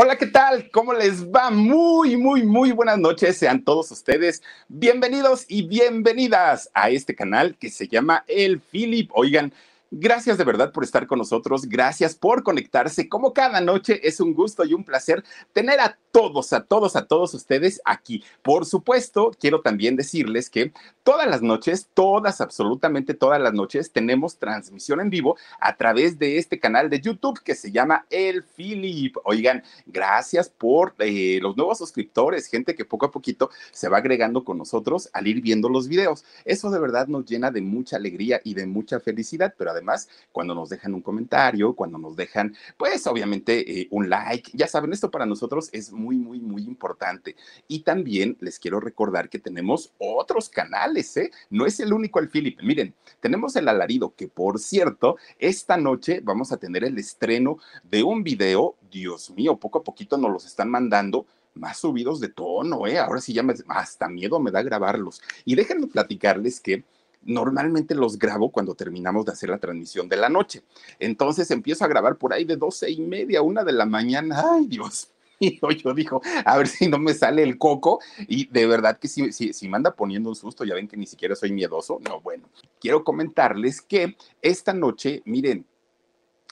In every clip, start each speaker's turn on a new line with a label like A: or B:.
A: Hola, ¿qué tal? ¿Cómo les va? Muy, muy, muy buenas noches. Sean todos ustedes bienvenidos y bienvenidas a este canal que se llama El Philip. Oigan, Gracias de verdad por estar con nosotros, gracias por conectarse. Como cada noche es un gusto y un placer tener a todos, a todos, a todos ustedes aquí. Por supuesto, quiero también decirles que todas las noches, todas, absolutamente todas las noches, tenemos transmisión en vivo a través de este canal de YouTube que se llama El Philip. Oigan, gracias por eh, los nuevos suscriptores, gente que poco a poquito se va agregando con nosotros al ir viendo los videos. Eso de verdad nos llena de mucha alegría y de mucha felicidad, pero además cuando nos dejan un comentario, cuando nos dejan, pues obviamente eh, un like, ya saben, esto para nosotros es muy, muy importante. Y también les quiero recordar que tenemos otros canales, ¿eh? No es el único el Philip. Miren, tenemos el alarido, que por cierto, esta noche vamos a tener el estreno de un video, Dios mío, poco a poquito nos los están mandando más subidos de tono, ¿eh? Ahora sí ya me, hasta miedo me da grabarlos. Y déjenme platicarles que normalmente los grabo cuando terminamos de hacer la transmisión de la noche. Entonces empiezo a grabar por ahí de doce y media, una de la mañana. Ay, Dios y yo dijo, a ver si no me sale el coco. Y de verdad que si, si, si me anda poniendo un susto, ya ven que ni siquiera soy miedoso. No, bueno, quiero comentarles que esta noche, miren,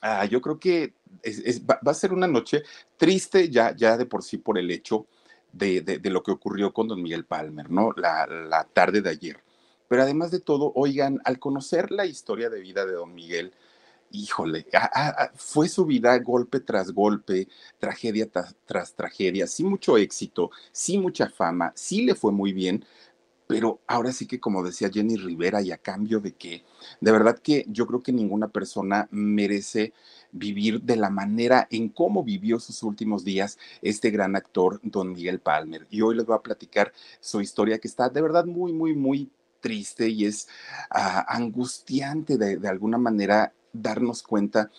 A: ah, yo creo que va, a ser una noche triste ya, ya de por sí por el hecho de, de, lo que ocurrió con don Miguel Palmer, ¿no? La, la tarde de ayer. Pero además de todo, oigan, al conocer la historia de vida de don Miguel, híjole, fue su vida golpe tras golpe, tragedia tras, tragedia, sí mucho éxito, sí mucha fama, sí le fue muy bien, pero ahora sí que como decía Jenny Rivera, y a cambio de qué, de verdad que yo creo que ninguna persona merece vivir de la manera en cómo vivió sus últimos días este gran actor, don Miguel Palmer. Y hoy les voy a platicar su historia que está de verdad muy, muy, muy triste y es ah, angustiante de, de alguna manera darnos cuenta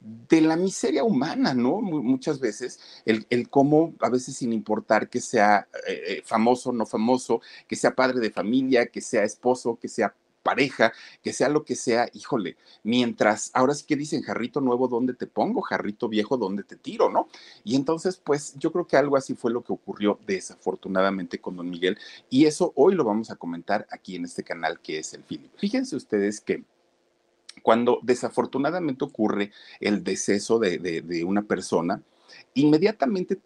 A: de la miseria humana, ¿no? Muchas veces, el, cómo, a veces sin importar que sea eh, eh, famoso, no famoso, que sea padre de familia, que sea esposo, que sea pareja, que sea lo que sea, híjole, mientras, ahora sí que dicen, jarrito nuevo, ¿dónde te pongo? Jarrito viejo, ¿dónde te tiro? ¿No? Y entonces, pues yo creo que algo así fue lo que ocurrió desafortunadamente con don Miguel y eso hoy lo vamos a comentar aquí en este canal que es el Philip. Fíjense ustedes que cuando desafortunadamente ocurre el deceso de, una persona, inmediatamente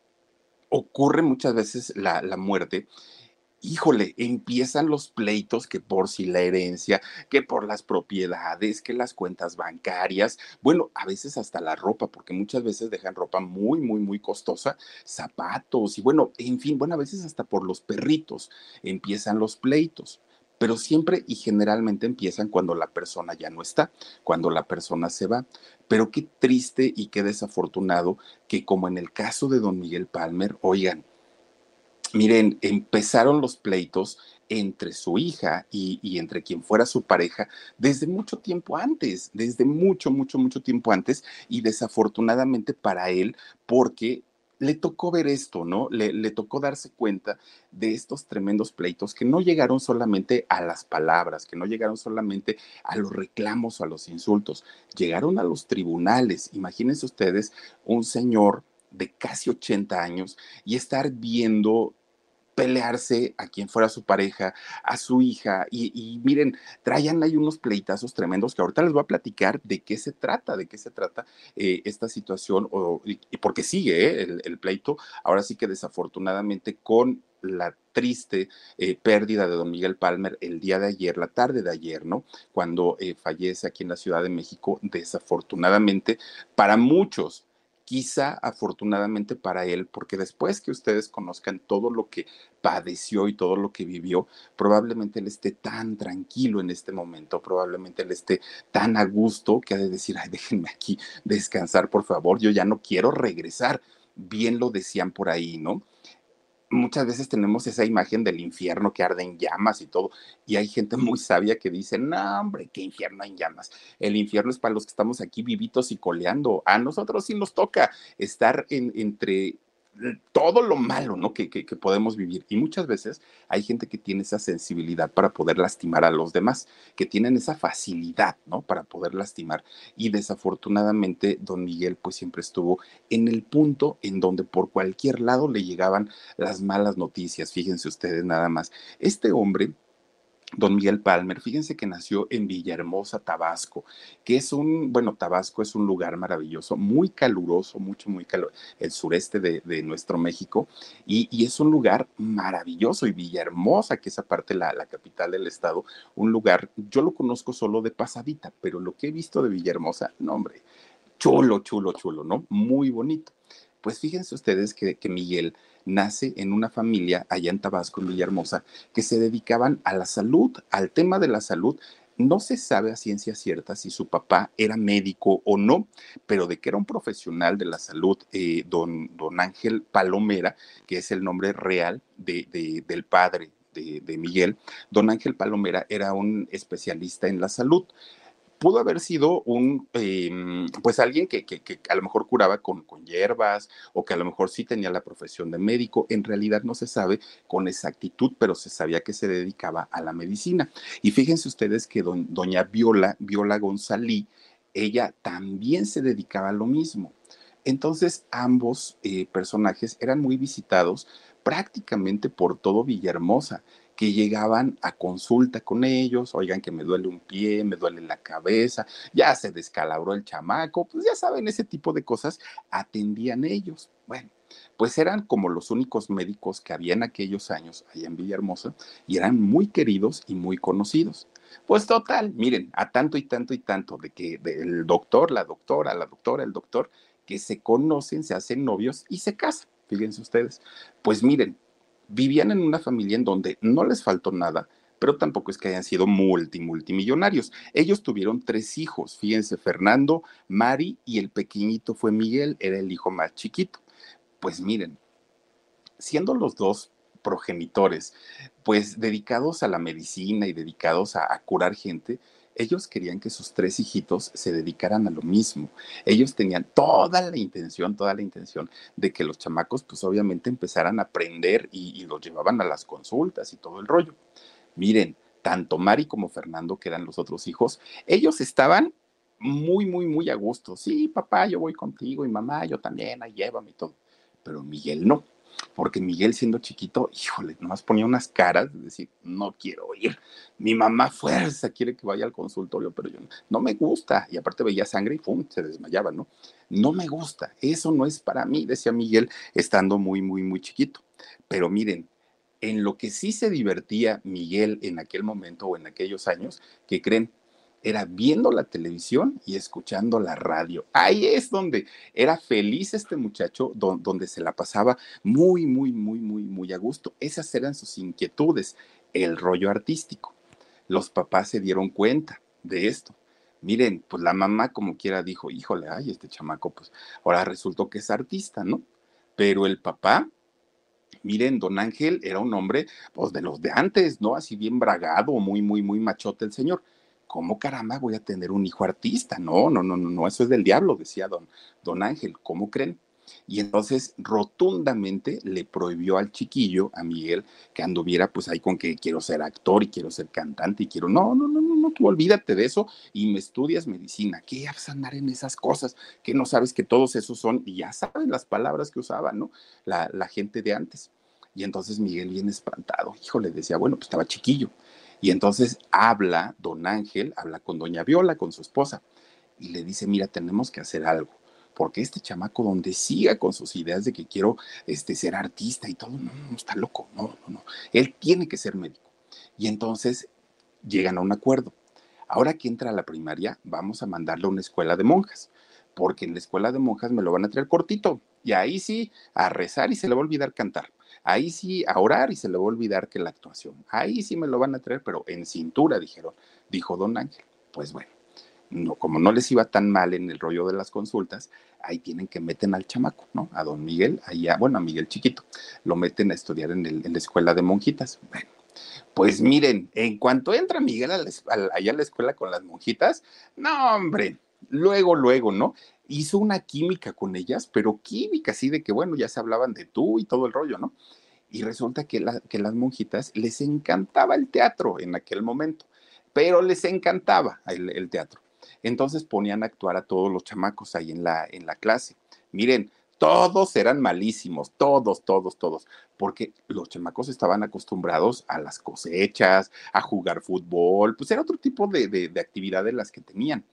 A: ocurre muchas veces la, muerte. Híjole, empiezan los pleitos que por si la herencia, que por las propiedades, que las cuentas bancarias, bueno, a veces hasta la ropa, porque muchas veces dejan ropa muy, muy, muy costosa, zapatos y bueno, en fin, bueno, a veces hasta por los perritos empiezan los pleitos pero siempre y generalmente empiezan cuando la persona ya no está, cuando la persona se va. Pero qué triste y qué desafortunado que como en el caso de don Miguel Palmer, oigan, miren, empezaron los pleitos entre su hija y, y, entre quien fuera su pareja desde mucho tiempo antes, desde mucho, mucho, mucho tiempo antes y desafortunadamente para él porque le tocó ver esto, ¿no? Le, tocó darse cuenta de estos tremendos pleitos que no llegaron solamente a las palabras, que no llegaron solamente a los reclamos o a los insultos, llegaron a los tribunales. Imagínense ustedes un señor de casi 80 años y estar viendo pelearse a quien fuera su pareja, a su hija, y, miren, traían ahí unos pleitazos tremendos que ahorita les voy a platicar de qué se trata, de qué se trata eh, esta situación, o, y, porque sigue eh, el, pleito, ahora sí que desafortunadamente con la triste eh, pérdida de don Miguel Palmer el día de ayer, la tarde de ayer, ¿no? Cuando fallece aquí en la Ciudad de México, desafortunadamente, para muchos, quizá afortunadamente para él, porque después que ustedes conozcan todo lo que padeció y todo lo que vivió, probablemente él esté tan tranquilo en este momento, probablemente él esté tan a gusto que ha de decir, ay, déjenme aquí descansar, por favor, yo ya no quiero regresar. Bien lo decían por ahí, ¿no? Muchas veces tenemos esa imagen del infierno que arde en llamas y todo, y hay gente muy sabia que dice, no, hombre, qué infierno en llamas. El infierno es para los que estamos aquí vivitos y coleando. A nosotros sí nos toca estar en, entre todo lo malo, ¿no? Que, que, podemos vivir. Y muchas veces hay gente que tiene esa sensibilidad para poder lastimar a los demás, que tienen esa facilidad, ¿no? Para poder lastimar. Y desafortunadamente, don Miguel, pues siempre estuvo en el punto en donde por cualquier lado le llegaban las malas noticias. Fíjense ustedes nada más. Este hombre Don Miguel Palmer, fíjense que nació en Villahermosa, Tabasco, que es un, bueno, Tabasco es un lugar maravilloso, muy caluroso, mucho, muy calor, el sureste de, nuestro México, y, es un lugar maravilloso, y Villahermosa, que es aparte la, la capital del estado, un lugar, yo lo conozco solo de pasadita, pero lo que he visto de Villahermosa, no hombre, chulo, chulo, chulo, ¿no? Muy bonito. Pues fíjense ustedes que, Miguel nace en una familia allá en Tabasco, en Villahermosa, que se dedicaban a la salud, al tema de la salud. No se sabe a ciencia cierta si su papá era médico o no, pero de que era un profesional de la salud, eh, don, don Ángel Palomera, que es el nombre real de, del padre de, Miguel, don Ángel Palomera era un especialista en la salud pudo haber sido un, em, pues alguien que, a lo mejor curaba con, con hierbas o que a lo mejor sí tenía la profesión de médico. En realidad no se sabe con exactitud, pero se sabía que se dedicaba a la medicina. Y fíjense ustedes que doña Viola, Viola González, ella también se dedicaba a lo mismo. Entonces ambos eh, personajes eran muy visitados prácticamente por todo Villahermosa que llegaban a consulta con ellos, oigan que me duele un pie, me duele la cabeza, ya se descalabró el chamaco, pues ya saben, ese tipo de cosas atendían ellos. Bueno, pues eran como los únicos médicos que había en aquellos años allá en Villahermosa y eran muy queridos y muy conocidos. Pues total, miren, a tanto y tanto y tanto de que el doctor, la doctora, la doctora, el doctor, que se conocen, se hacen novios y se casan. Fíjense ustedes. Pues miren, vivían en una familia en donde no les faltó nada, pero tampoco es que hayan sido multi, multimillonarios. Ellos tuvieron tres hijos, fíjense, Fernando, Mari y el pequeñito fue Miguel, era el hijo más chiquito. Pues miren, siendo los dos progenitores, pues dedicados a la medicina y dedicados a, a curar gente, ellos querían que sus tres hijitos se dedicaran a lo mismo. Ellos tenían toda la intención, toda la intención de que los chamacos, pues obviamente empezaran a aprender y, los llevaban a las consultas y todo el rollo. Miren, tanto Mari como Fernando, que eran los otros hijos, ellos estaban muy, muy, muy a gusto. Sí, papá, yo voy contigo y mamá, yo también, ahí llévame y todo. Pero Miguel no porque Miguel siendo chiquito, híjole, nomás ponía unas caras de decir, no quiero ir. Mi mamá fuerza quiere que vaya al consultorio, pero yo no, me gusta. Y aparte veía sangre y ¡pum! se desmayaba, ¿no? No me gusta, eso no es para mí, decía Miguel, estando muy, muy, muy chiquito. Pero miren, en lo que sí se divertía Miguel en aquel momento o en aquellos años, que creen, era viendo la televisión y escuchando la radio. Ahí es donde era feliz este muchacho, donde se la pasaba muy, muy, muy, muy, muy a gusto. Esas eran sus inquietudes, el rollo artístico. Los papás se dieron cuenta de esto. Miren, pues la mamá como quiera dijo, híjole, ay, este chamaco, pues ahora resultó que es artista, ¿no? Pero el papá, miren, don Ángel era un hombre, pues de los de antes, ¿no? Así bien bragado, muy, muy, muy machote el señor ¿cómo caramba voy a tener un hijo artista? No, no, no, no, eso es del diablo, decía don, don Ángel, ¿cómo creen? Y entonces rotundamente le prohibió al chiquillo, a Miguel, que anduviera pues ahí con que quiero ser actor y quiero ser cantante y quiero, no, no, no, no, no, tú olvídate de eso y me estudias medicina. ¿Qué vas andar en esas cosas? Que no sabes que todos esos son, y ya sabes las palabras que usaba, ¿no? La, la gente de antes. Y entonces Miguel bien espantado, híjole, decía, bueno, pues estaba chiquillo. Y entonces habla don Ángel, habla con doña Viola, con su esposa, y le dice, mira, tenemos que hacer algo, porque este chamaco donde siga con sus ideas de que quiero este, ser artista y todo, no, no, está loco, no, no, no, él tiene que ser médico. Y entonces llegan a un acuerdo. Ahora que entra a la primaria, vamos a mandarle a una escuela de monjas, porque en la escuela de monjas me lo van a traer cortito, y ahí sí, a rezar y se le va a olvidar cantar. Ahí sí, a orar y se le va a olvidar que la actuación. Ahí sí me lo van a traer, pero en cintura, dijeron, dijo don Ángel. Pues bueno, no, como no les iba tan mal en el rollo de las consultas, ahí tienen que meten al chamaco, ¿no? A don Miguel, allá, bueno, a Miguel chiquito, lo meten a estudiar en, el, en la escuela de monjitas. Bueno, pues miren, en cuanto entra Miguel allá a la escuela con las monjitas, no, hombre, luego, luego, ¿no? Hizo una química con ellas, pero química así de que, bueno, ya se hablaban de tú y todo el rollo, ¿no? Y resulta que, las monjitas les encantaba el teatro en aquel momento, pero les encantaba el, teatro. Entonces ponían a actuar a todos los chamacos ahí en la, clase. Miren, todos eran malísimos, todos, todos, todos, porque los chamacos estaban acostumbrados a las cosechas, a jugar fútbol, pues era otro tipo de, de, de actividades las que tenían.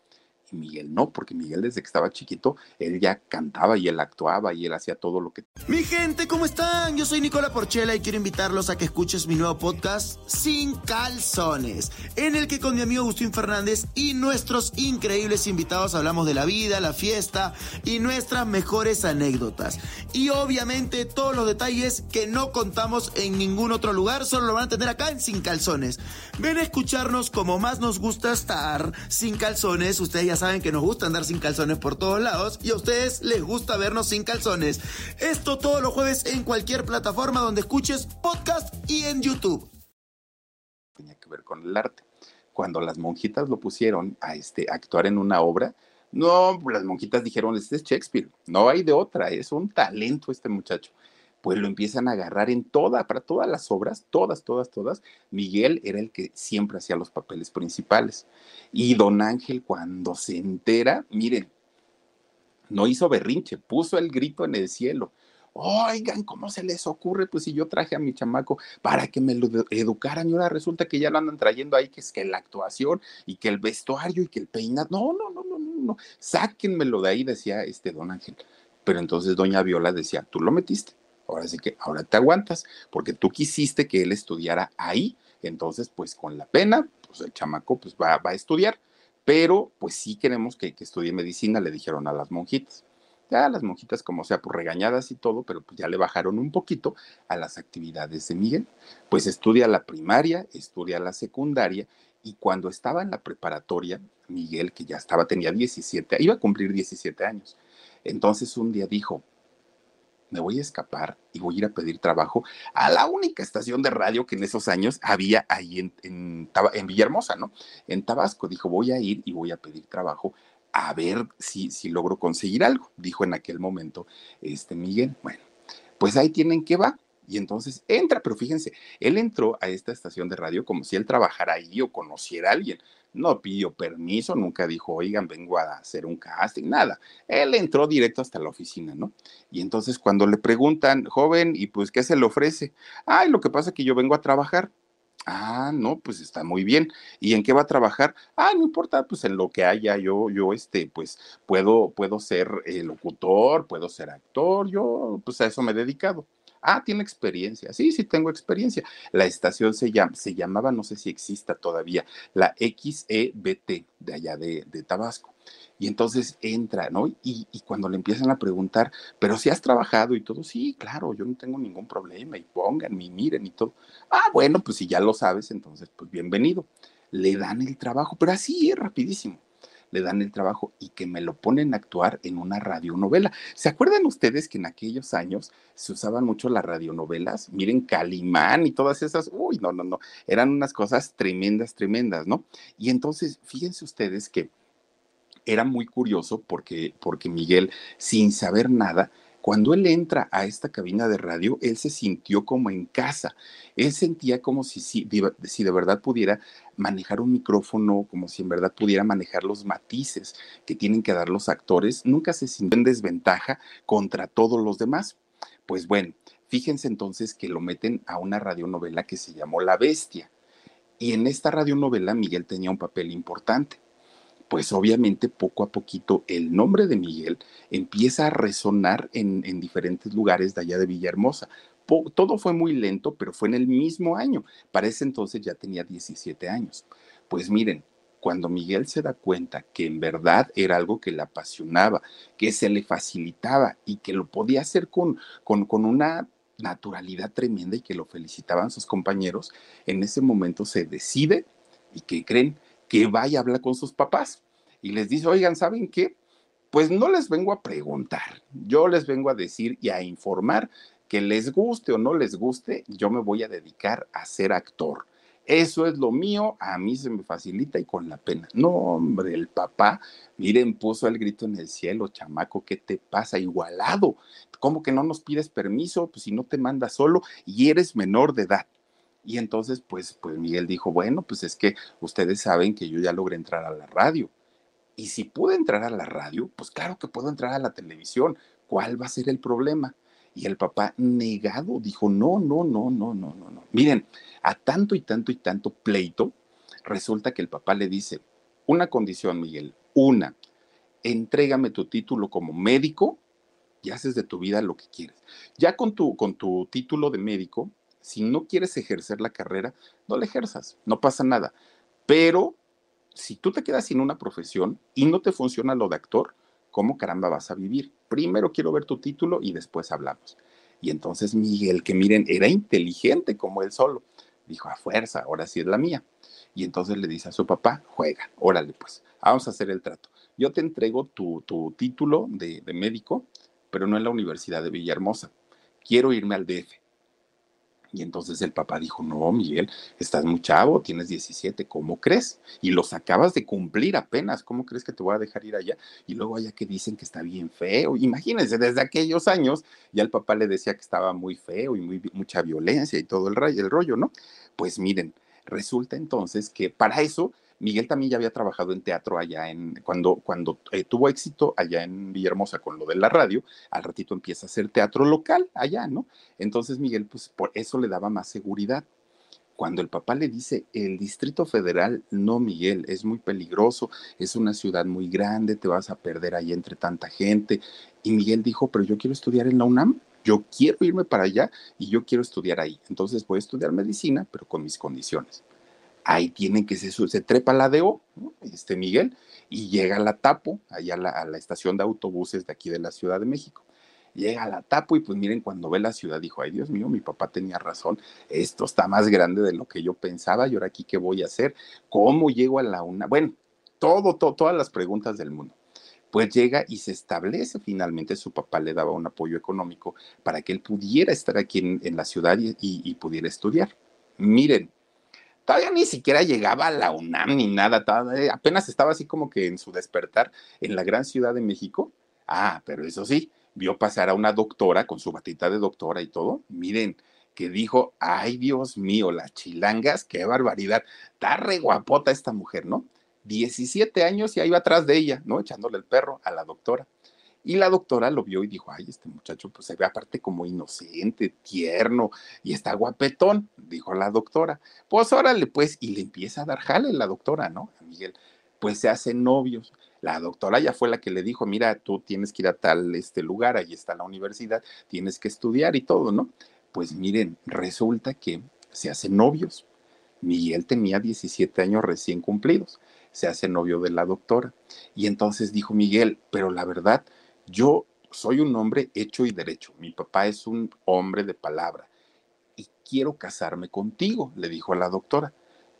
A: Y Miguel no, porque Miguel desde que estaba chiquito, él ya cantaba y él actuaba y él hacía todo lo que...
B: Mi gente, ¿cómo están? Yo soy Nicola Porchela y quiero invitarlos a que escuches mi nuevo podcast Sin Calzones, en el que con mi amigo Agustín Fernández y nuestros increíbles invitados hablamos de la vida, la fiesta y nuestras mejores anécdotas. Y obviamente todos los detalles que no contamos en ningún otro lugar, solo lo van a tener acá en Sin Calzones. Ven a escucharnos como más nos gusta estar sin calzones, ustedes ya saben que nos gusta andar sin calzones por todos lados y a ustedes les gusta vernos sin calzones. Esto todos los jueves en cualquier plataforma donde escuches podcast y en YouTube.
A: Tenía que ver con el arte. Cuando las monjitas lo pusieron a este, actuar en una obra, no, las monjitas dijeron, este es Shakespeare, no hay de otra, es un talento este muchacho pues lo empiezan a agarrar en toda, para todas las obras, todas, todas, todas. Miguel era el que siempre hacía los papeles principales. Y don Ángel, cuando se entera, miren, no hizo berrinche, puso el grito en el cielo. Oigan, ¿cómo se les ocurre? Pues si yo traje a mi chamaco para que me lo educaran y ahora resulta que ya lo andan trayendo ahí, que es que la actuación y que el vestuario y que el peinado. No, no, no, no, no, no. Sáquenmelo de ahí, decía este don Ángel. Pero entonces doña Viola decía, tú lo metiste ahora sí que ahora te aguantas, porque tú quisiste que él estudiara ahí, entonces pues con la pena, pues el chamaco pues va, a estudiar, pero pues sí queremos que, que estudie medicina, le dijeron a las monjitas. Ya las monjitas, como sea, pues regañadas y todo, pero pues ya le bajaron un poquito a las actividades de Miguel. Pues estudia la primaria, estudia la secundaria, y cuando estaba en la preparatoria, Miguel, que ya estaba, tenía 17, iba a cumplir 17 años. Entonces un día dijo, me voy a escapar y voy a ir a pedir trabajo a la única estación de radio que en esos años había ahí en, en, en Villahermosa, ¿no? En Tabasco. Dijo, voy a ir y voy a pedir trabajo a ver si, si logro conseguir algo, dijo en aquel momento este Miguel. Bueno, pues ahí tienen que va. Y entonces entra, pero fíjense, él entró a esta estación de radio como si él trabajara ahí o conociera a alguien no pidió permiso, nunca dijo, oigan, vengo a hacer un casting, nada. Él entró directo hasta la oficina, ¿no? Y entonces cuando le preguntan, joven, ¿y pues qué se le ofrece? Ay, lo que pasa es que yo vengo a trabajar. Ah, no, pues está muy bien. ¿Y en qué va a trabajar? Ah, no importa, pues en lo que haya, yo, yo, este, pues puedo, puedo ser eh, locutor, puedo ser actor, yo, pues a eso me he dedicado. Ah, tiene experiencia. Sí, sí tengo experiencia. La estación se, llama, se llamaba, no sé si exista todavía, la XEBT de allá de, Tabasco. Y entonces entra, ¿no? Y, y, cuando le empiezan a preguntar, pero si has trabajado y todo, sí, claro, yo no tengo ningún problema y pongan, y miren y todo. Ah, bueno, pues si ya lo sabes, entonces, pues bienvenido. Le dan el trabajo, pero así es rapidísimo le dan el trabajo y que me lo ponen a actuar en una radionovela. ¿Se acuerdan ustedes que en aquellos años se usaban mucho las radionovelas? Miren, Calimán y todas esas, uy, no, no, no, eran unas cosas tremendas, tremendas, ¿no? Y entonces, fíjense ustedes que era muy curioso porque, porque Miguel, sin saber nada, cuando él entra a esta cabina de radio, él se sintió como en casa. Él sentía como si, si, de verdad pudiera manejar un micrófono, como si en verdad pudiera manejar los matices que tienen que dar los actores. Nunca se sintió en desventaja contra todos los demás. Pues bueno, fíjense entonces que lo meten a una radionovela que se llamó La Bestia. Y en esta radionovela Miguel tenía un papel importante pues obviamente poco a poquito el nombre de Miguel empieza a resonar en, diferentes lugares de allá de Villahermosa. todo fue muy lento, pero fue en el mismo año. Para ese entonces ya tenía 17 años. Pues miren, cuando Miguel se da cuenta que en verdad era algo que le apasionaba, que se le facilitaba y que lo podía hacer con, con, con una naturalidad tremenda y que lo felicitaban sus compañeros, en ese momento se decide y que creen que vaya a hablar con sus papás y les dice, oigan, ¿saben qué? Pues no les vengo a preguntar, yo les vengo a decir y a informar que les guste o no les guste, yo me voy a dedicar a ser actor. Eso es lo mío, a mí se me facilita y con la pena. No, hombre, el papá, miren, puso el grito en el cielo, chamaco, ¿qué te pasa? Igualado. ¿Cómo que no nos pides permiso? Pues si no te mandas solo y eres menor de edad. Y entonces, pues, pues Miguel dijo, bueno, pues es que ustedes saben que yo ya logré entrar a la radio. Y si puedo entrar a la radio, pues claro que puedo entrar a la televisión. ¿Cuál va a ser el problema? Y el papá negado dijo, no, no, no, no, no, no, no. Miren, a tanto y tanto y tanto pleito, resulta que el papá le dice, una condición, Miguel, una, entrégame tu título como médico y haces de tu vida lo que quieres. Ya con tu, con tu título de médico, si no quieres ejercer la carrera, no la ejerzas, no pasa nada. Pero si tú te quedas sin una profesión y no te funciona lo de actor, ¿cómo caramba vas a vivir? Primero quiero ver tu título y después hablamos. Y entonces Miguel, que miren, era inteligente como él solo, dijo, a fuerza, ahora sí es la mía. Y entonces le dice a su papá, juega, órale pues, vamos a hacer el trato. Yo te entrego tu, tu título de, de médico, pero no en la Universidad de Villahermosa. Quiero irme al DF. Y entonces el papá dijo, no, Miguel, estás muy chavo, tienes 17, ¿cómo crees? Y los acabas de cumplir apenas, ¿cómo crees que te voy a dejar ir allá? Y luego allá que dicen que está bien feo. Imagínense, desde aquellos años ya el papá le decía que estaba muy feo y muy, mucha violencia y todo el, el rollo, ¿no? Pues miren, resulta entonces que para eso Miguel también ya había trabajado en teatro allá en, cuando, cuando eh, tuvo éxito allá en Villahermosa con lo de la radio, al ratito empieza a hacer teatro local allá, ¿no? Entonces Miguel, pues por eso le daba más seguridad. Cuando el papá le dice, el Distrito Federal, no, Miguel, es muy peligroso, es una ciudad muy grande, te vas a perder ahí entre tanta gente. Y Miguel dijo, pero yo quiero estudiar en la UNAM, yo quiero irme para allá y yo quiero estudiar ahí. Entonces voy a estudiar medicina, pero con mis condiciones ahí tienen que se, se trepa la DO, este Miguel, y llega a la Tapo, allá a la, estación de autobuses de aquí de la Ciudad de México. Llega a la Tapo y pues miren, cuando ve la ciudad dijo, ay Dios mío, mi papá tenía razón, esto está más grande de lo que yo pensaba, y ahora aquí qué voy a hacer, cómo llego a la una, bueno, todo, todas las preguntas del mundo. Pues llega y se establece finalmente, su papá le daba un apoyo económico para que él pudiera estar aquí en, la ciudad y pudiera estudiar. Miren, todavía ni siquiera llegaba a la UNAM ni nada, todavía, apenas estaba así como que en su despertar en la gran ciudad de México. Ah, pero eso sí, vio pasar a una doctora con su batita de doctora y todo. Miren, que dijo, ay Dios mío, las chilangas, qué barbaridad, está re guapota esta mujer, ¿no? 17 años y ahí va atrás de ella, ¿no? Echándole el perro a la doctora. Y la doctora lo vio y dijo, ay, este muchacho pues se ve aparte como inocente, tierno y está guapetón, dijo la doctora. Pues órale, pues, y le empieza a dar jale la doctora, ¿no? A Miguel, pues se hacen novios. La doctora ya fue la que le dijo, mira, tú tienes que ir a tal este lugar, ahí está la universidad, tienes que estudiar y todo, ¿no? Pues miren, resulta que se hacen novios. Miguel tenía 17 años recién cumplidos, se hace novio de la doctora. Y entonces dijo Miguel, pero la verdad, yo soy un hombre hecho y derecho. Mi papá es un hombre de palabra y quiero casarme contigo, le dijo a la doctora.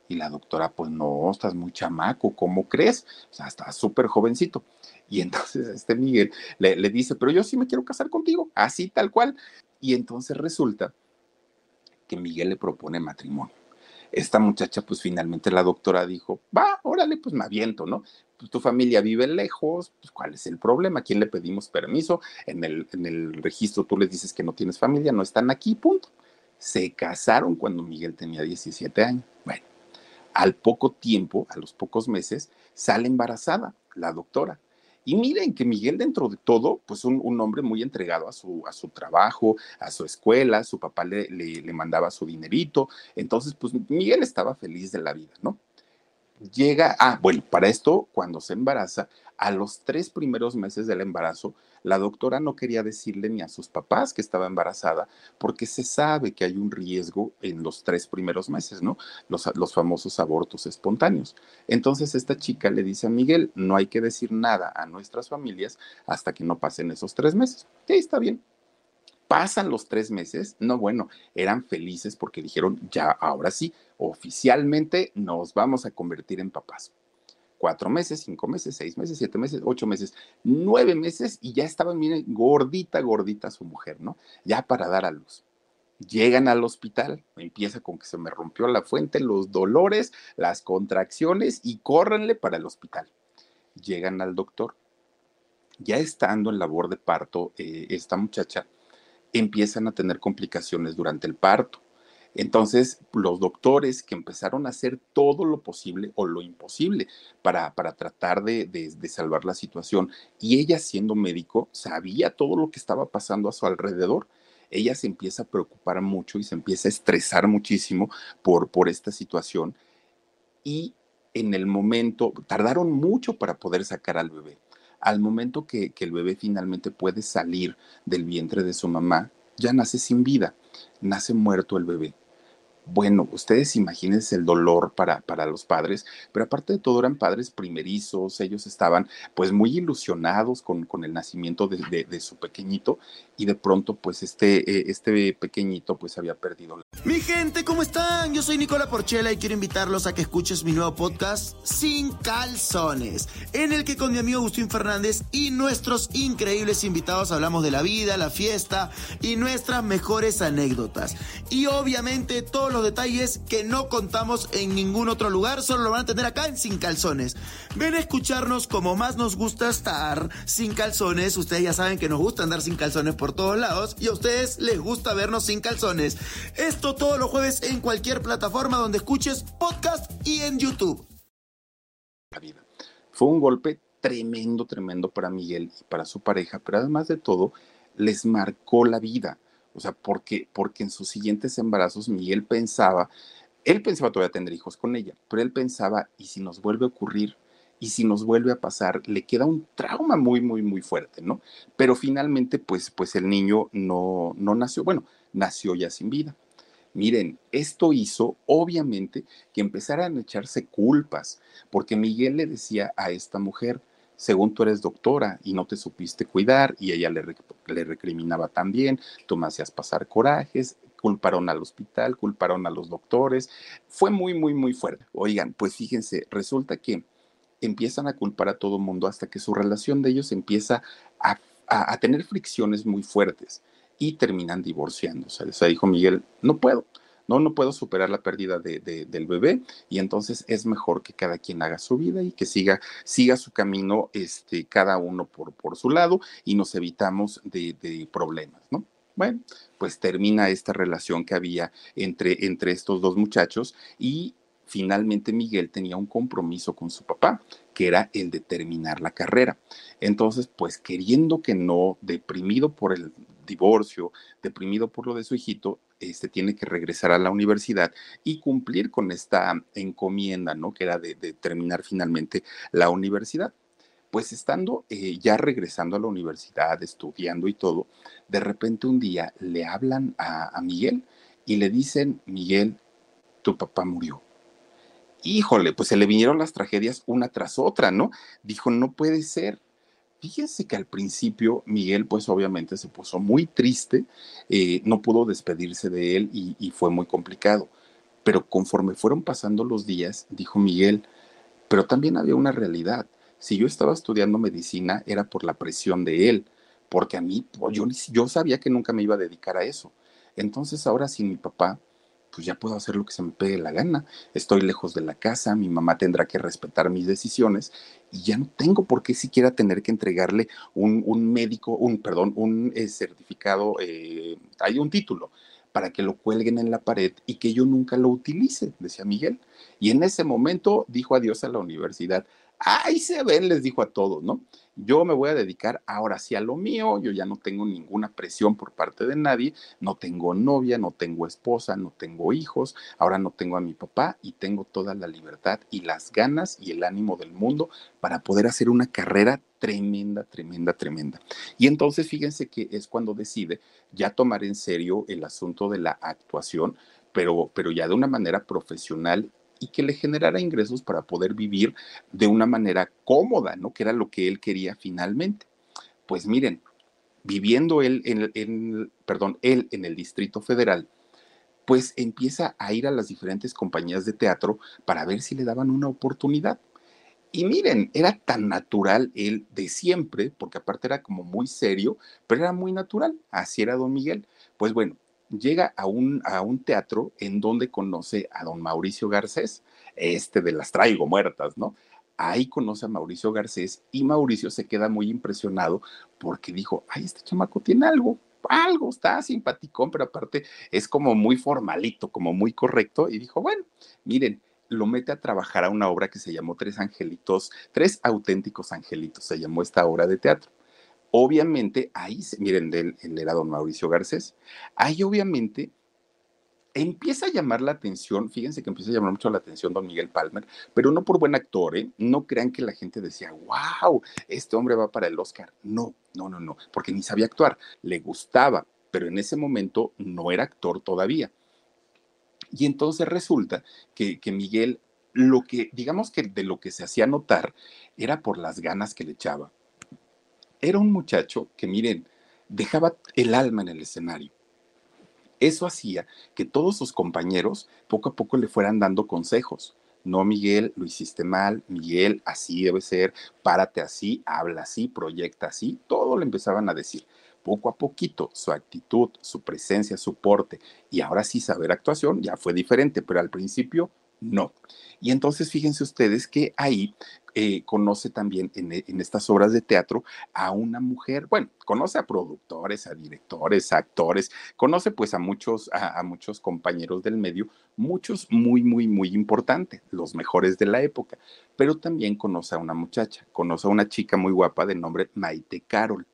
A: Y la doctora, pues no, estás muy chamaco, ¿cómo crees? O sea, estás súper jovencito. Y entonces este Miguel le, le, dice, pero yo sí me quiero casar contigo, así tal cual. Y entonces resulta que Miguel le propone matrimonio esta muchacha, pues finalmente la doctora dijo, va, órale, pues me aviento, ¿no? Pues tu familia vive lejos, pues ¿cuál es el problema? ¿A quién le pedimos permiso? En el, en el registro tú les dices que no tienes familia, no están aquí, punto. Se casaron cuando Miguel tenía 17 años. Bueno, al poco tiempo, a los pocos meses, sale embarazada la doctora. Y miren que Miguel dentro de todo, pues un, un, hombre muy entregado a su, a su trabajo, a su escuela, su papá le, le, le mandaba su dinerito, entonces pues Miguel estaba feliz de la vida, ¿no? Llega, ah, bueno, para esto, cuando se embaraza, a los tres primeros meses del embarazo, la doctora no quería decirle ni a sus papás que estaba embarazada, porque se sabe que hay un riesgo en los tres primeros meses, ¿no? Los, los famosos abortos espontáneos. Entonces esta chica le dice a Miguel, no hay que decir nada a nuestras familias hasta que no pasen esos tres meses. Sí, está bien. Pasan los tres meses, no, bueno, eran felices porque dijeron, ya, ahora sí, oficialmente nos vamos a convertir en papás. Cuatro meses, cinco meses, seis meses, siete meses, ocho meses, nueve meses y ya estaba, miren, gordita, gordita su mujer, ¿no? Ya para dar a luz. Llegan al hospital, empieza con que se me rompió la fuente, los dolores, las contracciones y córrenle para el hospital. Llegan al doctor. Ya estando en labor de parto, eh, esta muchacha empiezan a tener complicaciones durante el parto. Entonces, los doctores que empezaron a hacer todo lo posible o lo imposible para, para tratar de, de, salvar la situación, y ella siendo médico, sabía todo lo que estaba pasando a su alrededor ella se empieza a preocupar mucho y se empieza a estresar muchísimo por, por esta situación y en el momento, tardaron mucho para poder sacar al bebé. Al momento que, el bebé finalmente puede salir del vientre de su mamá, ya nace sin vida, nace muerto el bebé. Bueno, ustedes imagínense el dolor para, para los padres, pero aparte de todo eran padres primerizos, ellos estaban pues muy ilusionados con, con el nacimiento de, su pequeñito y de pronto pues este, eh, este pequeñito pues había perdido.
B: Mi gente, ¿cómo están? Yo soy Nicola Porchela y quiero invitarlos a que escuches mi nuevo podcast Sin Calzones, en el que con mi amigo Agustín Fernández y nuestros increíbles invitados hablamos de la vida, la fiesta y nuestras mejores anécdotas. Y obviamente todos los detalles que no contamos en ningún otro lugar, solo lo van a tener acá en Sin Calzones. Ven a escucharnos como más nos gusta estar sin calzones. Ustedes ya saben que nos gusta andar sin calzones por todos lados y a ustedes les gusta vernos sin calzones. Esto todos los jueves en cualquier plataforma donde escuches podcast y en YouTube.
A: Fue un golpe tremendo, tremendo para Miguel y para su pareja, pero además de todo, les marcó la vida. O sea, porque, porque en sus siguientes embarazos Miguel pensaba, él pensaba todavía tener hijos con ella, pero él pensaba, ¿y si nos vuelve a ocurrir? y si nos vuelve a pasar, le queda un trauma muy, muy, muy fuerte, ¿no? Pero finalmente, pues, pues el niño no, no nació, bueno, nació ya sin vida. Miren, esto hizo, obviamente, que empezaran a echarse culpas, porque Miguel le decía a esta mujer, según tú eres doctora y no te supiste cuidar, y ella le, le recriminaba también, tú me hacías pasar corajes, culparon al hospital, culparon a los doctores, fue muy, muy, muy fuerte. Oigan, pues fíjense, resulta que empiezan a culpar a todo mundo hasta que su relación de ellos empieza a, a, tener fricciones muy fuertes y terminan divorciándose. O sea, dijo Miguel, no puedo, no, no puedo superar la pérdida de, del bebé y entonces es mejor que cada quien haga su vida y que siga, siga su camino, este, cada uno por, por su lado y nos evitamos de, problemas, ¿no? Bueno, pues termina esta relación que había entre, entre estos dos muchachos y finalmente Miguel tenía un compromiso con su papá, que era el de terminar la carrera. Entonces, pues queriendo que no, deprimido por el divorcio, deprimido por lo de su hijito, este, tiene que regresar a la universidad y cumplir con esta encomienda, ¿no? Que era de, terminar finalmente la universidad. Pues estando eh, ya regresando a la universidad, estudiando y todo, de repente un día le hablan a, a Miguel y le dicen, Miguel, tu papá murió. Híjole, pues se le vinieron las tragedias una tras otra, ¿no? Dijo, no puede ser. Fíjense que al principio Miguel pues obviamente se puso muy triste, eh, no pudo despedirse de él y, y fue muy complicado. Pero conforme fueron pasando los días, dijo Miguel, pero también había una realidad. Si yo estaba estudiando medicina era por la presión de él, porque a mí, pues, yo, yo sabía que nunca me iba a dedicar a eso. Entonces ahora sin mi papá, pues ya puedo hacer lo que se me pegue la gana. Estoy lejos de la casa, mi mamá tendrá que respetar mis decisiones y ya no tengo por qué siquiera tener que entregarle un, un médico, un, perdón, un eh, certificado, eh, hay un título para que lo cuelguen en la pared y que yo nunca lo utilice, decía Miguel. Y en ese momento dijo adiós a la universidad. Ahí se ven, les dijo a todos, ¿no? Yo me voy a dedicar ahora sí a lo mío, yo ya no tengo ninguna presión por parte de nadie, no tengo novia, no tengo esposa, no tengo hijos, ahora no tengo a mi papá y tengo toda la libertad y las ganas y el ánimo del mundo para poder hacer una carrera tremenda, tremenda, tremenda. Y entonces fíjense que es cuando decide ya tomar en serio el asunto de la actuación, pero, pero ya de una manera profesional y que le generara ingresos para poder vivir de una manera cómoda, ¿no? Que era lo que él quería finalmente. Pues miren, viviendo él en, perdón, él en el Distrito Federal, pues empieza a ir a las diferentes compañías de teatro para ver si le daban una oportunidad. Y miren, era tan natural él de siempre, porque aparte era como muy serio, pero era muy natural. Así era don Miguel. Pues bueno, llega a un, a un teatro en donde conoce a don Mauricio Garcés, este de las traigo muertas, ¿no? Ahí conoce a Mauricio Garcés y Mauricio se queda muy impresionado porque dijo, ay, este chamaco tiene algo, algo, está simpaticón, pero aparte es como muy formalito, como muy correcto, y dijo, bueno, miren, lo mete a trabajar a una obra que se llamó Tres Angelitos, Tres Auténticos Angelitos, se llamó esta obra de teatro. Obviamente, ahí, miren, él, él era don Mauricio Garcés, ahí obviamente empieza a llamar la atención, fíjense que empieza a llamar mucho la atención don Miguel Palmer, pero no por buen actor, ¿eh? No crean que la gente decía, wow, este hombre va para el Oscar. No, no, no, no, porque ni sabía actuar, le gustaba, pero en ese momento no era actor todavía. Y entonces resulta que, que Miguel, lo que, digamos que de lo que se hacía notar era por las ganas que le echaba. Era un muchacho que, miren, dejaba el alma en el escenario eso hacía que todos sus compañeros poco a poco le fueran dando consejos. No, Miguel, lo hiciste mal, Miguel, así debe ser, párate así, habla así, proyecta así, todo le empezaban a decir. Poco a poquito, su actitud, su presencia, su porte y ahora sí saber actuación ya fue diferente, pero al principio no. Y entonces fíjense ustedes que ahí eh, conoce también e, en, estas obras de teatro a una mujer, bueno, conoce a productores, a directores, a actores, conoce pues a muchos, a, muchos compañeros del medio, muchos muy, muy, muy importantes, los mejores de la época, pero también conoce a una muchacha, conoce a una chica muy guapa de nombre Maite Carol.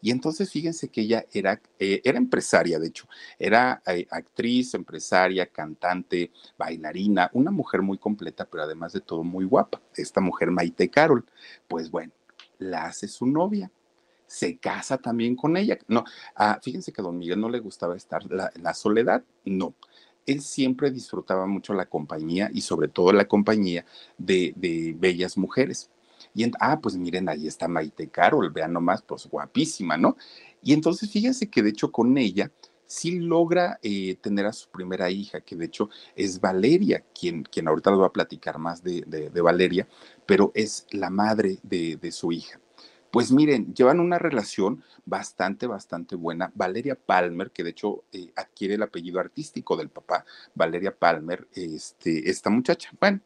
A: Y entonces fíjense que ella era, eh, era empresaria, de hecho, era eh, actriz, empresaria, cantante, bailarina, una mujer muy completa, pero además de todo muy guapa. Esta mujer, Maite Carol, pues bueno, la hace su novia se casa también con ella. No, ah, fíjense que a don Miguel no le gustaba estar la, la soledad, no. Él siempre disfrutaba mucho la compañía y sobre todo la compañía de, de bellas mujeres. Y ah, pues miren, ahí está Maite Carol, vean nomás, pues guapísima, ¿no? Y entonces fíjense que de hecho con ella sí logra eh, tener a su primera hija, que de hecho es Valeria, quien, quien ahorita les va a platicar más de, de, Valeria, pero es la madre de, de, su hija. Pues miren, llevan una relación bastante, bastante buena. Valeria Palmer, que de hecho eh, adquiere el apellido artístico del papá, Valeria Palmer, este, esta muchacha. Bueno,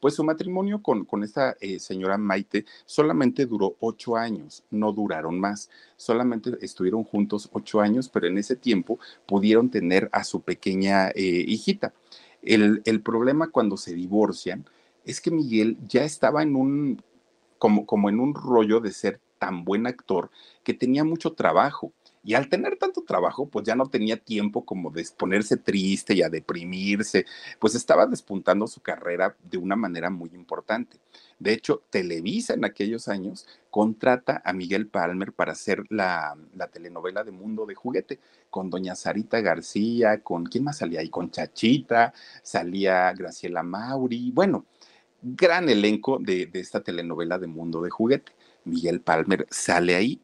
A: pues su matrimonio con, con esta eh, señora Maite solamente duró ocho años, no duraron más, solamente estuvieron juntos ocho años, pero en ese tiempo pudieron tener a su pequeña eh, hijita. El, el, problema cuando se divorcian es que Miguel ya estaba en un, como, como en un rollo de ser tan buen actor que tenía mucho trabajo y al tener tanto trabajo, pues ya no tenía tiempo como de ponerse triste y a deprimirse, pues estaba despuntando su carrera de una manera muy importante. De hecho, Televisa en aquellos años contrata a Miguel Palmer para hacer la, la, telenovela de Mundo de Juguete con doña Sarita García, con quién más salía ahí, con Chachita, salía Graciela Mauri, bueno, gran elenco de, de esta telenovela de Mundo de Juguete. Miguel Palmer sale ahí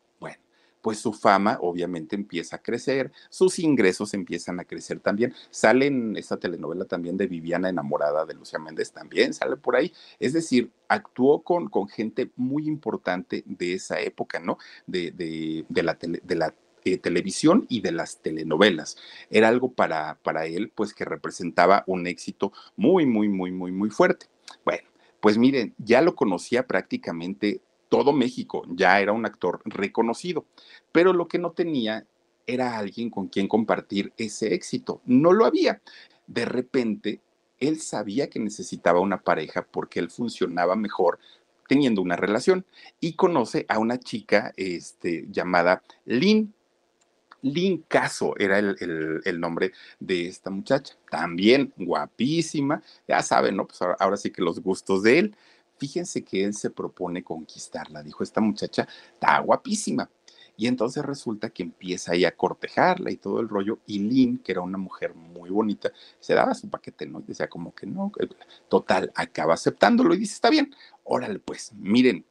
A: pues su fama obviamente empieza a crecer, sus ingresos empiezan a crecer también. Sale en esta telenovela también de Viviana enamorada de Lucía Méndez, también sale por ahí. Es decir, actuó con, con gente muy importante de esa época, ¿no? De, de, la, de la eh, televisión y de las telenovelas. Era algo para, para él, pues que representaba un éxito muy, muy, muy, muy, muy fuerte. Bueno, pues miren, ya lo conocía prácticamente todo México, ya era un actor reconocido, pero lo que no tenía era alguien con quien compartir ese éxito. No lo había. De repente, él sabía que necesitaba una pareja porque él funcionaba mejor teniendo una relación y conoce a una chica este, llamada Lynn. Lynn Caso era el, el, nombre de esta muchacha. También guapísima, ya saben, ¿no? Pues ahora, ahora sí que los gustos de él. Fíjense que él se propone conquistarla. Dijo, esta muchacha está guapísima. Y entonces resulta que empieza ahí a cortejarla y todo el rollo. Y Lynn, que era una mujer muy bonita, se daba su paquete, ¿no? Y decía como que no. Total, acaba aceptándolo y dice, está bien, órale, pues, miren,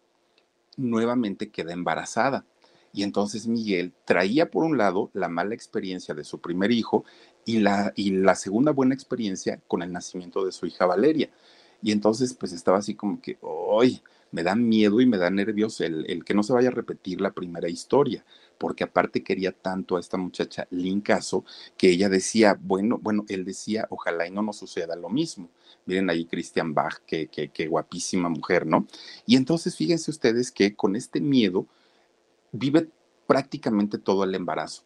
A: nuevamente queda embarazada. Y entonces Miguel traía por un lado la mala experiencia de su primer hijo y la, y la segunda buena experiencia con el nacimiento de su hija Valeria. Y entonces, pues estaba así como que, ¡ay! Me da miedo y me da nervios el, el que no se vaya a repetir la primera historia, porque aparte quería tanto a esta muchacha Lynn Caso que ella decía, bueno, bueno, él decía, ojalá y no nos suceda lo mismo. Miren ahí Christian Bach, qué que, guapísima mujer, ¿no? Y entonces fíjense ustedes que con este miedo vive prácticamente todo el embarazo.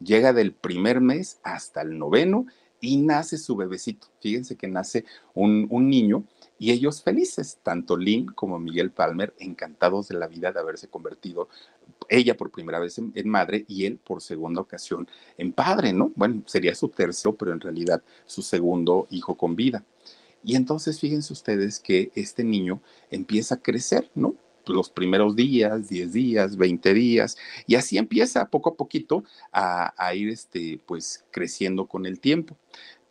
A: Llega del primer mes hasta el noveno y nace su bebecito. Fíjense que nace un, un niño y ellos felices, tanto Lynn como Miguel Palmer, encantados de la vida de haberse convertido ella por primera vez en, madre y él por segunda ocasión en padre, ¿no? Bueno, sería su tercio, pero en realidad su segundo hijo con vida. Y entonces fíjense ustedes que este niño empieza a crecer, ¿no? Los primeros días, 10 días, 20 días, y así empieza poco a poquito a, ir, este, pues, creciendo con el tiempo.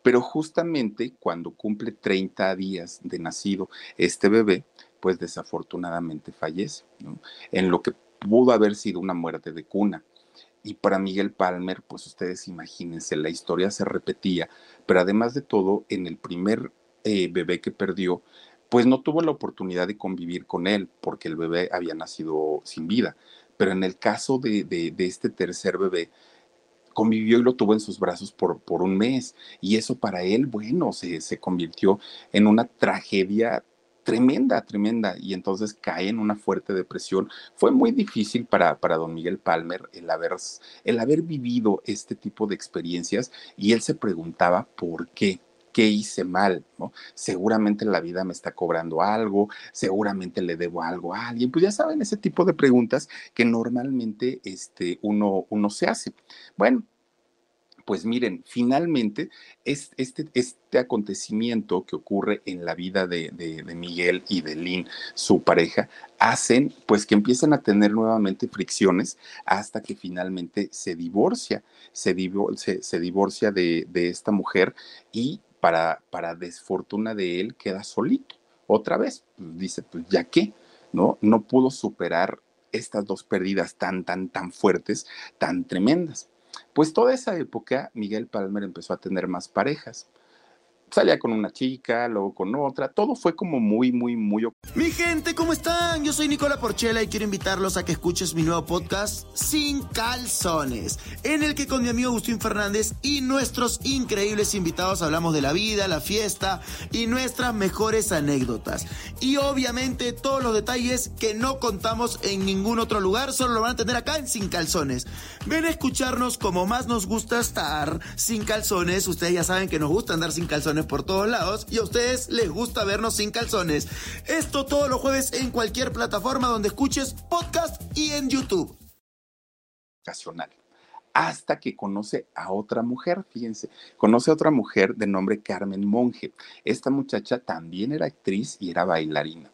A: Pero justamente cuando cumple 30 días de nacido este bebé, pues desafortunadamente fallece, ¿no? en lo que pudo haber sido una muerte de cuna. Y para Miguel Palmer, pues ustedes imagínense, la historia se repetía, pero además de todo, en el primer eh, bebé que perdió, pues no tuvo la oportunidad de convivir con él, porque el bebé había nacido sin vida. Pero en el caso de, este tercer bebé, convivió y lo tuvo en sus brazos por, un mes. Y eso para él, bueno, se, se convirtió en una tragedia tremenda, tremenda, y entonces cae en una fuerte depresión. Fue muy difícil para, para don Miguel Palmer el haber, el haber vivido este tipo de experiencias y él se preguntaba por qué. ¿Qué hice mal? ¿no? Seguramente la vida me está cobrando algo, seguramente le debo algo a alguien. Pues ya saben, ese tipo de preguntas que normalmente este, uno, uno se hace. Bueno, pues miren, finalmente es, este, este acontecimiento que ocurre en la vida de, Miguel y de Lynn, su pareja, hacen pues que empiecen a tener nuevamente fricciones hasta que finalmente se divorcia, se, se, divorcia de, esta mujer y para, para desfortuna de él queda solito. Otra vez, pues, dice, pues ya qué, ¿no? No pudo superar estas dos pérdidas tan, tan, tan fuertes, tan tremendas. Pues toda esa época Miguel Palmer empezó a tener más parejas salía con una chica, luego con otra, todo fue como muy, muy, muy...
B: Mi gente, ¿cómo están? Yo soy Nicola Porchela y quiero invitarlos a que escuches mi nuevo podcast Sin Calzones, en el que con mi amigo Agustín Fernández y nuestros increíbles invitados hablamos de la vida, la fiesta y nuestras mejores anécdotas. Y obviamente todos los detalles que no contamos en ningún otro lugar, solo lo van a tener acá en Sin Calzones. Ven a escucharnos como más nos gusta estar sin calzones. Ustedes ya saben que nos gusta andar sin calzones por todos lados y a ustedes les gusta vernos sin calzones. Esto todos los jueves en cualquier plataforma donde escuches podcast y en YouTube.
A: Hasta que conoce a otra mujer, fíjense, conoce a otra mujer de nombre Carmen Monge. Esta muchacha también era actriz y era bailarina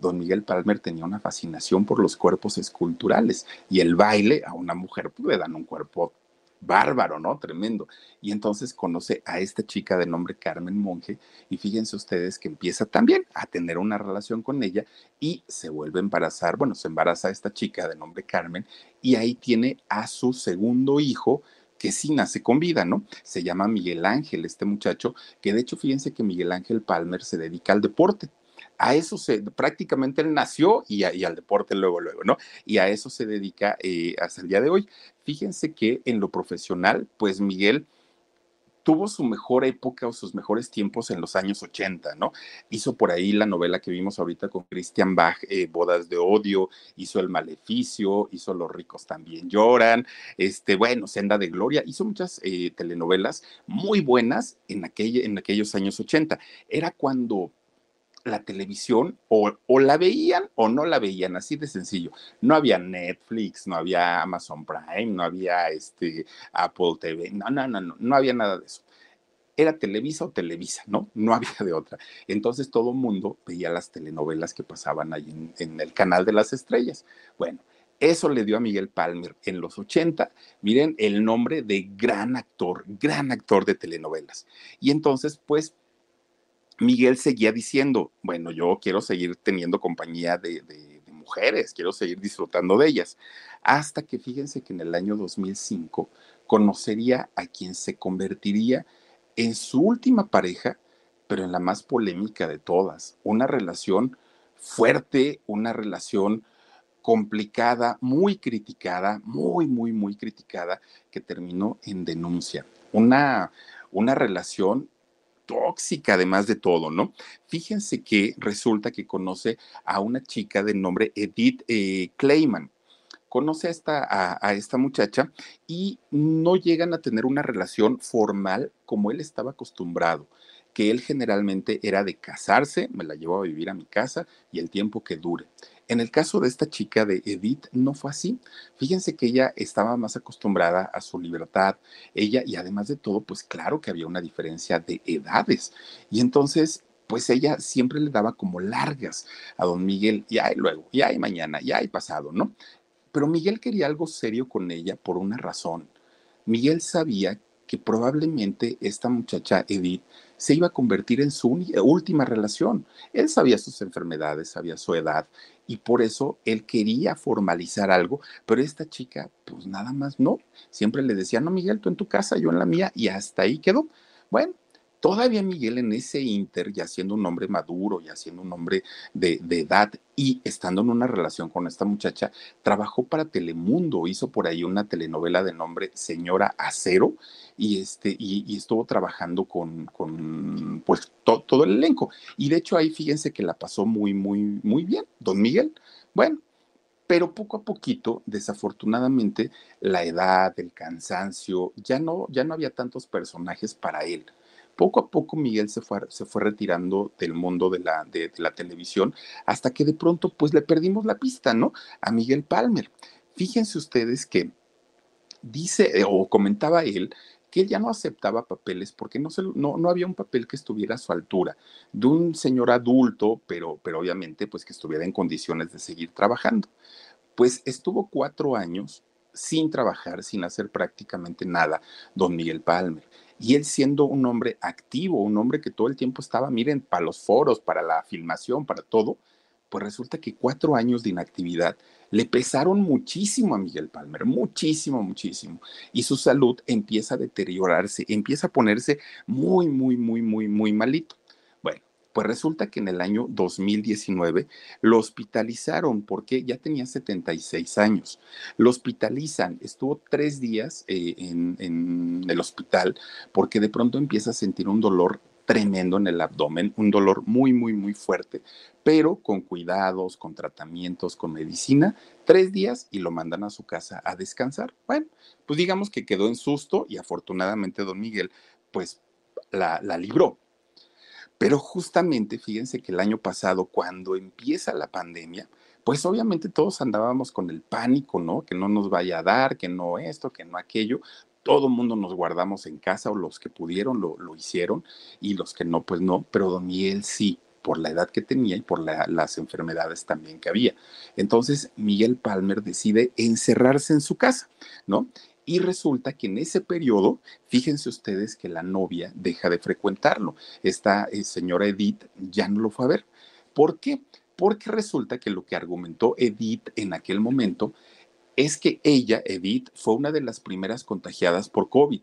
A: don Miguel Palmer tenía una fascinación por los cuerpos esculturales y el baile a una mujer pues, le dan un cuerpo bárbaro, ¿no? Tremendo. Y entonces conoce a esta chica de nombre Carmen Monge y fíjense ustedes que empieza también a tener una relación con ella y se vuelve a embarazar, bueno, se embaraza esta chica de nombre Carmen y ahí tiene a su segundo hijo que sí nace con vida, ¿no? Se llama Miguel Ángel, este muchacho, que de hecho fíjense que Miguel Ángel Palmer se dedica al deporte a eso se, prácticamente él nació y, al deporte luego, luego, ¿no? Y a eso se dedica eh, hasta el día de hoy. Fíjense que en lo profesional, pues Miguel tuvo su mejor época o sus mejores tiempos en los años 80, ¿no? Hizo por ahí la novela que vimos ahorita con Christian Bach, eh, Bodas de Odio, hizo El Maleficio, hizo Los ricos también lloran, este, bueno, Senda de Gloria, hizo muchas eh, telenovelas muy buenas en, en aquellos años 80. Era cuando la televisión o, la veían o no la veían, así de sencillo. No había Netflix, no había Amazon Prime, no había este Apple TV, no, no, no, no, no había nada de eso. Era Televisa o Televisa, ¿no? No había de otra. Entonces todo el mundo veía las telenovelas que pasaban ahí en, en el canal de las estrellas. Bueno, eso le dio a Miguel Palmer en los 80, miren, el nombre de gran actor, gran actor de telenovelas. Y entonces, pues, Miguel seguía diciendo, bueno, yo quiero seguir teniendo compañía de, mujeres, quiero seguir disfrutando de ellas, hasta que fíjense que en el año 2005 conocería a quien se convertiría en su última pareja, pero en la más polémica de todas, una relación fuerte, una relación complicada, muy criticada, muy, muy, muy criticada, que terminó en denuncia. Una, una relación tóxica además de todo, ¿no? Fíjense que resulta que conoce a una chica de nombre Edith eh, Clayman. Conoce a esta, a esta muchacha y no llegan a tener una relación formal como él estaba acostumbrado que él generalmente era de casarse, me la llevó a vivir a mi casa y el tiempo que dure. En el caso de esta chica de Edith, no fue así. Fíjense que ella estaba más acostumbrada a su libertad, ella, y además de todo, pues claro que había una diferencia de edades. Y entonces, pues ella siempre le daba como largas a don Miguel, y hay luego, y hay mañana, y hay pasado, ¿no? Pero Miguel quería algo serio con ella por una razón. Miguel sabía que probablemente esta muchacha Edith se iba a convertir en su última relación. Él sabía sus enfermedades, sabía su edad y por eso él quería formalizar algo, pero esta chica pues nada más no. Siempre le decía, no Miguel, tú en tu casa, yo en la mía y hasta ahí quedó. Bueno, Todavía Miguel en ese inter, ya siendo un hombre maduro, ya siendo un hombre de, edad y estando en una relación con esta muchacha, trabajó para Telemundo, hizo por ahí una telenovela de nombre Señora Acero y, este, y, estuvo trabajando con, con pues todo el elenco. Y de hecho ahí fíjense que la pasó muy, muy, muy bien, don Miguel. Bueno, pero poco a poquito, desafortunadamente, la edad, el cansancio, ya no, ya no había tantos personajes para él poco a poco Miguel se fue, se fue retirando del mundo de la, de, la televisión hasta que de pronto pues le perdimos la pista, ¿no? A Miguel Palmer. Fíjense ustedes que dice eh, o comentaba él que ya no aceptaba papeles porque no, se, no, no, había un papel que estuviera a su altura, de un señor adulto, pero, pero obviamente pues que estuviera en condiciones de seguir trabajando. Pues estuvo cuatro años sin trabajar, sin hacer prácticamente nada, don Miguel Palmer. Y él siendo un hombre activo, un hombre que todo el tiempo estaba, miren, para los foros, para la filmación, para todo, pues resulta que cuatro años de inactividad le pesaron muchísimo a Miguel Palmer, muchísimo, muchísimo. Y su salud empieza a deteriorarse, empieza a ponerse muy, muy, muy, muy, muy malito. Pues resulta que en el año 2019 lo hospitalizaron porque ya tenía 76 años. Lo hospitalizan, estuvo tres días eh, en, el hospital porque de pronto empieza a sentir un dolor tremendo en el abdomen, un dolor muy, muy, muy fuerte, pero con cuidados, con tratamientos, con medicina, tres días y lo mandan a su casa a descansar. Bueno, pues digamos que quedó en susto y afortunadamente don Miguel, pues la, la libró pero justamente, fíjense que el año pasado, cuando empieza la pandemia, pues obviamente todos andábamos con el pánico, ¿no? Que no nos vaya a dar, que no esto, que no aquello. Todo mundo nos guardamos en casa o los que pudieron lo, hicieron y los que no, pues no. Pero don Miguel sí, por la edad que tenía y por las enfermedades también que había. Entonces Miguel Palmer decide encerrarse en su casa, ¿no? Y resulta que en ese periodo, fíjense ustedes que la novia deja de frecuentarlo. Esta eh, señora Edith ya no lo fue a ver. ¿Por qué? Porque resulta que lo que argumentó Edith en aquel momento es que ella, Edith, fue una de las primeras contagiadas por COVID.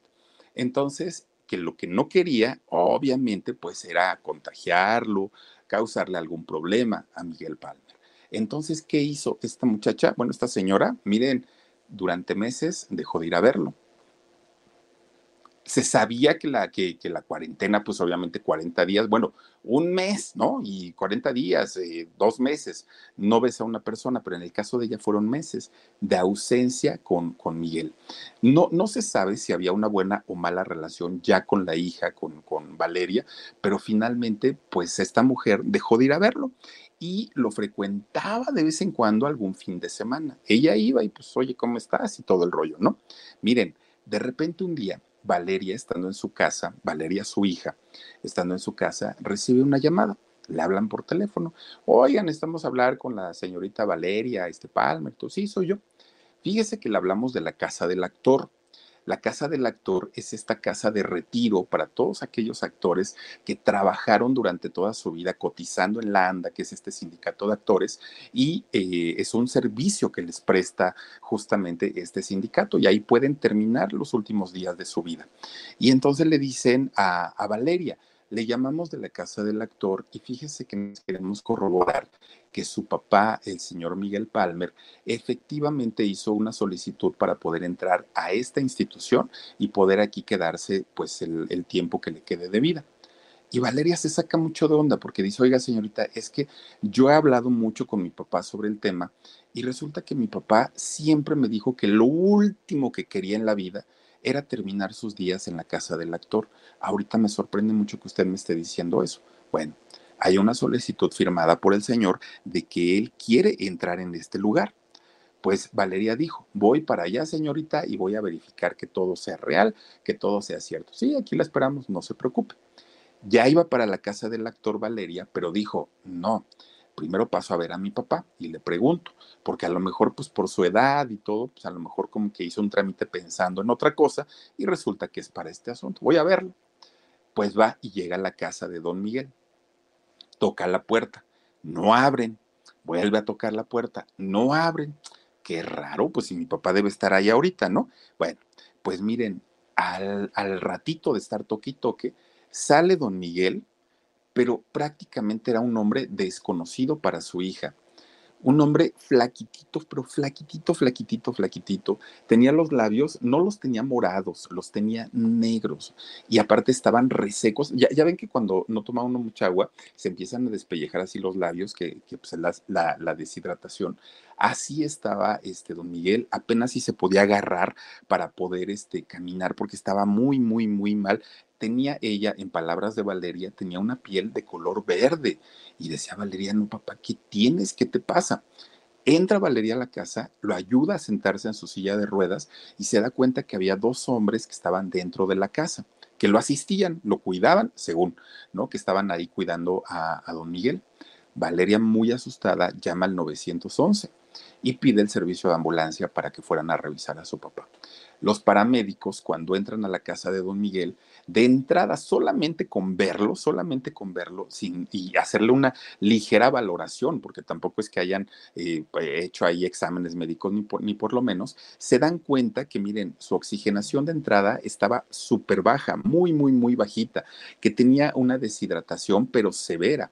A: Entonces, que lo que no quería, obviamente, pues era contagiarlo, causarle algún problema a Miguel Palmer. Entonces, ¿qué hizo esta muchacha? Bueno, esta señora, miren, durante meses dejó de ir a verlo. Se sabía que la, que, la cuarentena, pues obviamente 40 días, bueno, un mes, ¿no? Y 40 días, eh, dos meses, no ves a una persona, pero en el caso de ella fueron meses de ausencia con, con Miguel. No, no se sabe si había una buena o mala relación ya con la hija, con, con Valeria, pero finalmente, pues esta mujer dejó de ir a verlo y lo frecuentaba de vez en cuando algún fin de semana. Ella iba y pues, oye, ¿cómo estás? Y todo el rollo, ¿no? Miren, de repente un día, Valeria, estando en su casa, Valeria, su hija, estando en su casa, recibe una llamada. Le hablan por teléfono. Oigan, estamos a hablar con la señorita Valeria, este Palmer. Tú, sí, soy yo. Fíjese que le hablamos de la casa del actor. La casa del actor es esta casa de retiro para todos aquellos actores que trabajaron durante toda su vida cotizando en la ANDA, que es este sindicato de actores, y eh, es un servicio que les presta justamente este sindicato, y ahí pueden terminar los últimos días de su vida. Y entonces le dicen a, a Valeria, Le llamamos de la casa del actor y fíjese que queremos corroborar que su papá, el señor Miguel Palmer, efectivamente hizo una solicitud para poder entrar a esta institución y poder aquí quedarse pues el, el tiempo que le quede de vida. Y Valeria se saca mucho de onda porque dice, oiga señorita, es que yo he hablado mucho con mi papá sobre el tema y resulta que mi papá siempre me dijo que lo último que quería en la vida era terminar sus días en la casa del actor. Ahorita me sorprende mucho que usted me esté diciendo eso. Bueno, hay una solicitud firmada por el señor de que él quiere entrar en este lugar. Pues Valeria dijo, voy para allá, señorita, y voy a verificar que todo sea real, que todo sea cierto. Sí, aquí la esperamos, no se preocupe. Ya iba para la casa del actor Valeria, pero dijo, no, primero paso a ver a mi papá y le pregunto, porque a lo mejor pues por su edad y todo, pues a lo mejor como que hizo un trámite pensando en otra cosa y resulta que es para este asunto. Voy a verlo. Pues va y llega a la casa de don Miguel. Toca la puerta, no abren. Vuelve a tocar la puerta, no abren. Qué raro, pues si mi papá debe estar ahí ahorita, ¿no? Bueno, pues miren, al, al ratito de estar toque y toque, Sale don Miguel, pero prácticamente era un hombre desconocido para su hija. Un hombre flaquitito, pero flaquitito, flaquitito, flaquitito. Tenía los labios, no los tenía morados, los tenía negros. Y aparte estaban resecos. Ya, ya ven que cuando no toma uno mucha agua, se empiezan a despellejar así los labios, que, pues, la, la, la, deshidratación. Así estaba este don Miguel, apenas si se podía agarrar para poder este, caminar, porque estaba muy, muy, muy mal tenía ella, en palabras de Valeria, tenía una piel de color verde. Y decía Valeria, no, papá, ¿qué tienes? ¿Qué te pasa? Entra Valeria a la casa, lo ayuda a sentarse en su silla de ruedas y se da cuenta que había dos hombres que estaban dentro de la casa, que lo asistían, lo cuidaban, según, ¿no? Que estaban ahí cuidando a, a don Miguel. Valeria, muy asustada, llama al 911 y pide el servicio de ambulancia para que fueran a revisar a su papá. Los paramédicos, cuando entran a la casa de don Miguel, de entrada, solamente con verlo, solamente con verlo, sin, y hacerle una ligera valoración, porque tampoco es que hayan eh, hecho ahí exámenes médicos ni por, ni por lo menos, se dan cuenta que, miren, su oxigenación de entrada estaba súper baja, muy, muy, muy bajita, que tenía una deshidratación, pero severa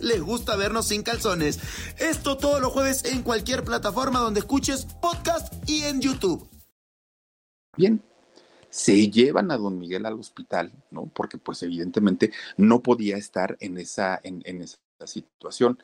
B: les gusta vernos sin calzones. Esto todos los jueves en cualquier plataforma donde escuches podcast y en YouTube.
A: Bien, se llevan a don Miguel al hospital, ¿no? Porque pues evidentemente no podía estar en esa, en, en esa situación.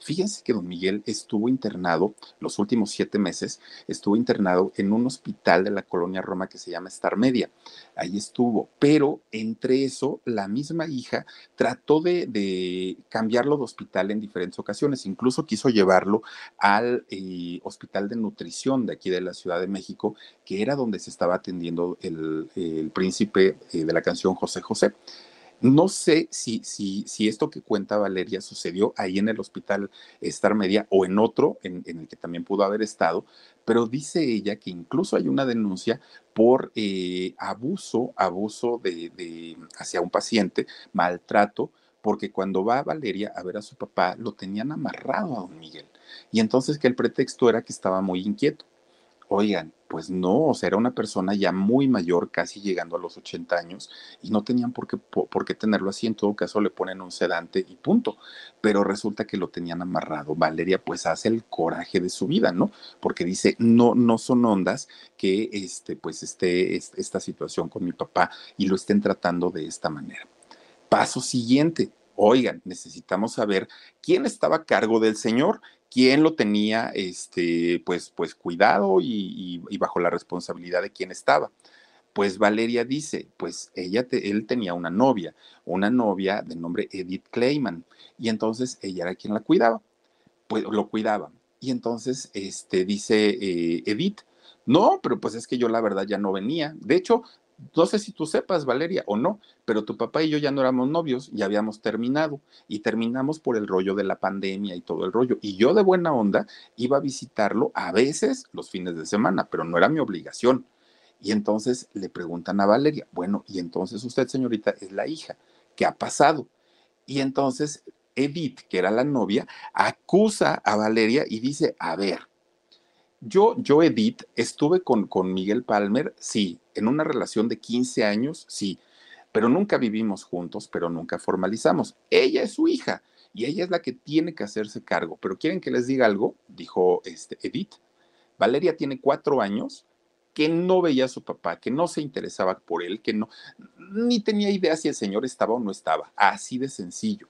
A: Fíjense que don Miguel estuvo internado los últimos siete meses, estuvo internado en un hospital de la colonia Roma que se llama Star Media. Ahí estuvo, pero entre eso, la misma hija trató de, cambiarlo de hospital en diferentes ocasiones, incluso quiso llevarlo al eh, hospital de nutrición de aquí de la Ciudad de México, que era donde se estaba atendiendo el, el príncipe eh, de la canción José José. No sé si, si, si esto que cuenta Valeria sucedió ahí en el hospital Star Media o en otro, en, en el que también pudo haber estado, pero dice ella que incluso hay una denuncia por eh, abuso, abuso de, de, hacia un paciente, maltrato, porque cuando va Valeria a ver a su papá, lo tenían amarrado a don Miguel. Y entonces que el pretexto era que estaba muy inquieto. Oigan, pues no, o sea, era una persona ya muy mayor, casi llegando a los 80 años, y no tenían por qué, por, por, qué tenerlo así, en todo caso le ponen un sedante y punto. Pero resulta que lo tenían amarrado. Valeria pues hace el coraje de su vida, ¿no? Porque dice, no, no son ondas que este, pues esté esta situación con mi papá y lo estén tratando de esta manera. Paso siguiente, oigan, necesitamos saber quién estaba a cargo del señor quién lo tenía este, pues, pues cuidado y, y, bajo la responsabilidad de quién estaba. Pues Valeria dice, pues ella te, él tenía una novia, una novia de nombre Edith Clayman, y entonces ella era quien la cuidaba, pues lo cuidaba. Y entonces este, dice eh, Edith, no, pero pues es que yo la verdad ya no venía. De hecho, no sé si tú sepas, Valeria, o no, pero tu papá y yo ya no éramos novios, ya habíamos terminado y terminamos por el rollo de la pandemia y todo el rollo. Y yo de buena onda iba a visitarlo a veces los fines de semana, pero no era mi obligación. Y entonces le preguntan a Valeria, bueno, y entonces usted, señorita, es la hija, ¿qué ha pasado? Y entonces Edith, que era la novia, acusa a Valeria y dice, a ver, yo, yo, Edith, estuve con, con Miguel Palmer, sí, en una relación de 15 años, sí, pero nunca vivimos juntos, pero nunca formalizamos. Ella es su hija y ella es la que tiene que hacerse cargo. Pero quieren que les diga algo, dijo este, Edith. Valeria tiene cuatro años que no veía a su papá, que no se interesaba por él, que no, ni tenía idea si el señor estaba o no estaba, así de sencillo.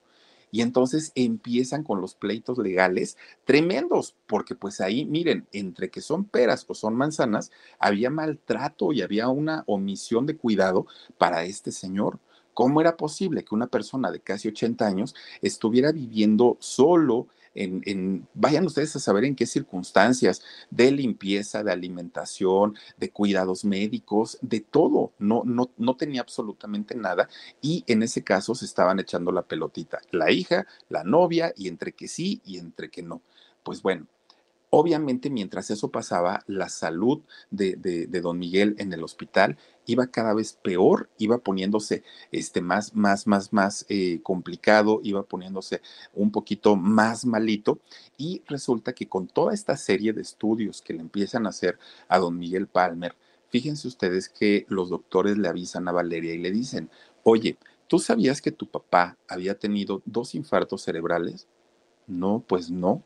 A: Y entonces empiezan con los pleitos legales tremendos, porque pues ahí, miren, entre que son peras o son manzanas, había maltrato y había una omisión de cuidado para este señor. ¿Cómo era posible que una persona de casi 80 años estuviera viviendo solo en, vayan ustedes a saber en qué circunstancias de limpieza, de alimentación, de cuidados médicos, de todo. No, no, no tenía absolutamente nada y en ese caso se estaban echando la pelotita, la hija, la novia y entre que sí y entre que no. Pues bueno, Obviamente, mientras eso pasaba, la salud de, don Miguel en el hospital iba cada vez peor, iba poniéndose este, más, más, más, más eh, complicado, iba poniéndose un poquito más malito. Y resulta que con toda esta serie de estudios que le empiezan a hacer a don Miguel Palmer, fíjense ustedes que los doctores le avisan a Valeria y le dicen, oye, ¿tú sabías que tu papá había tenido dos infartos cerebrales? No, pues no.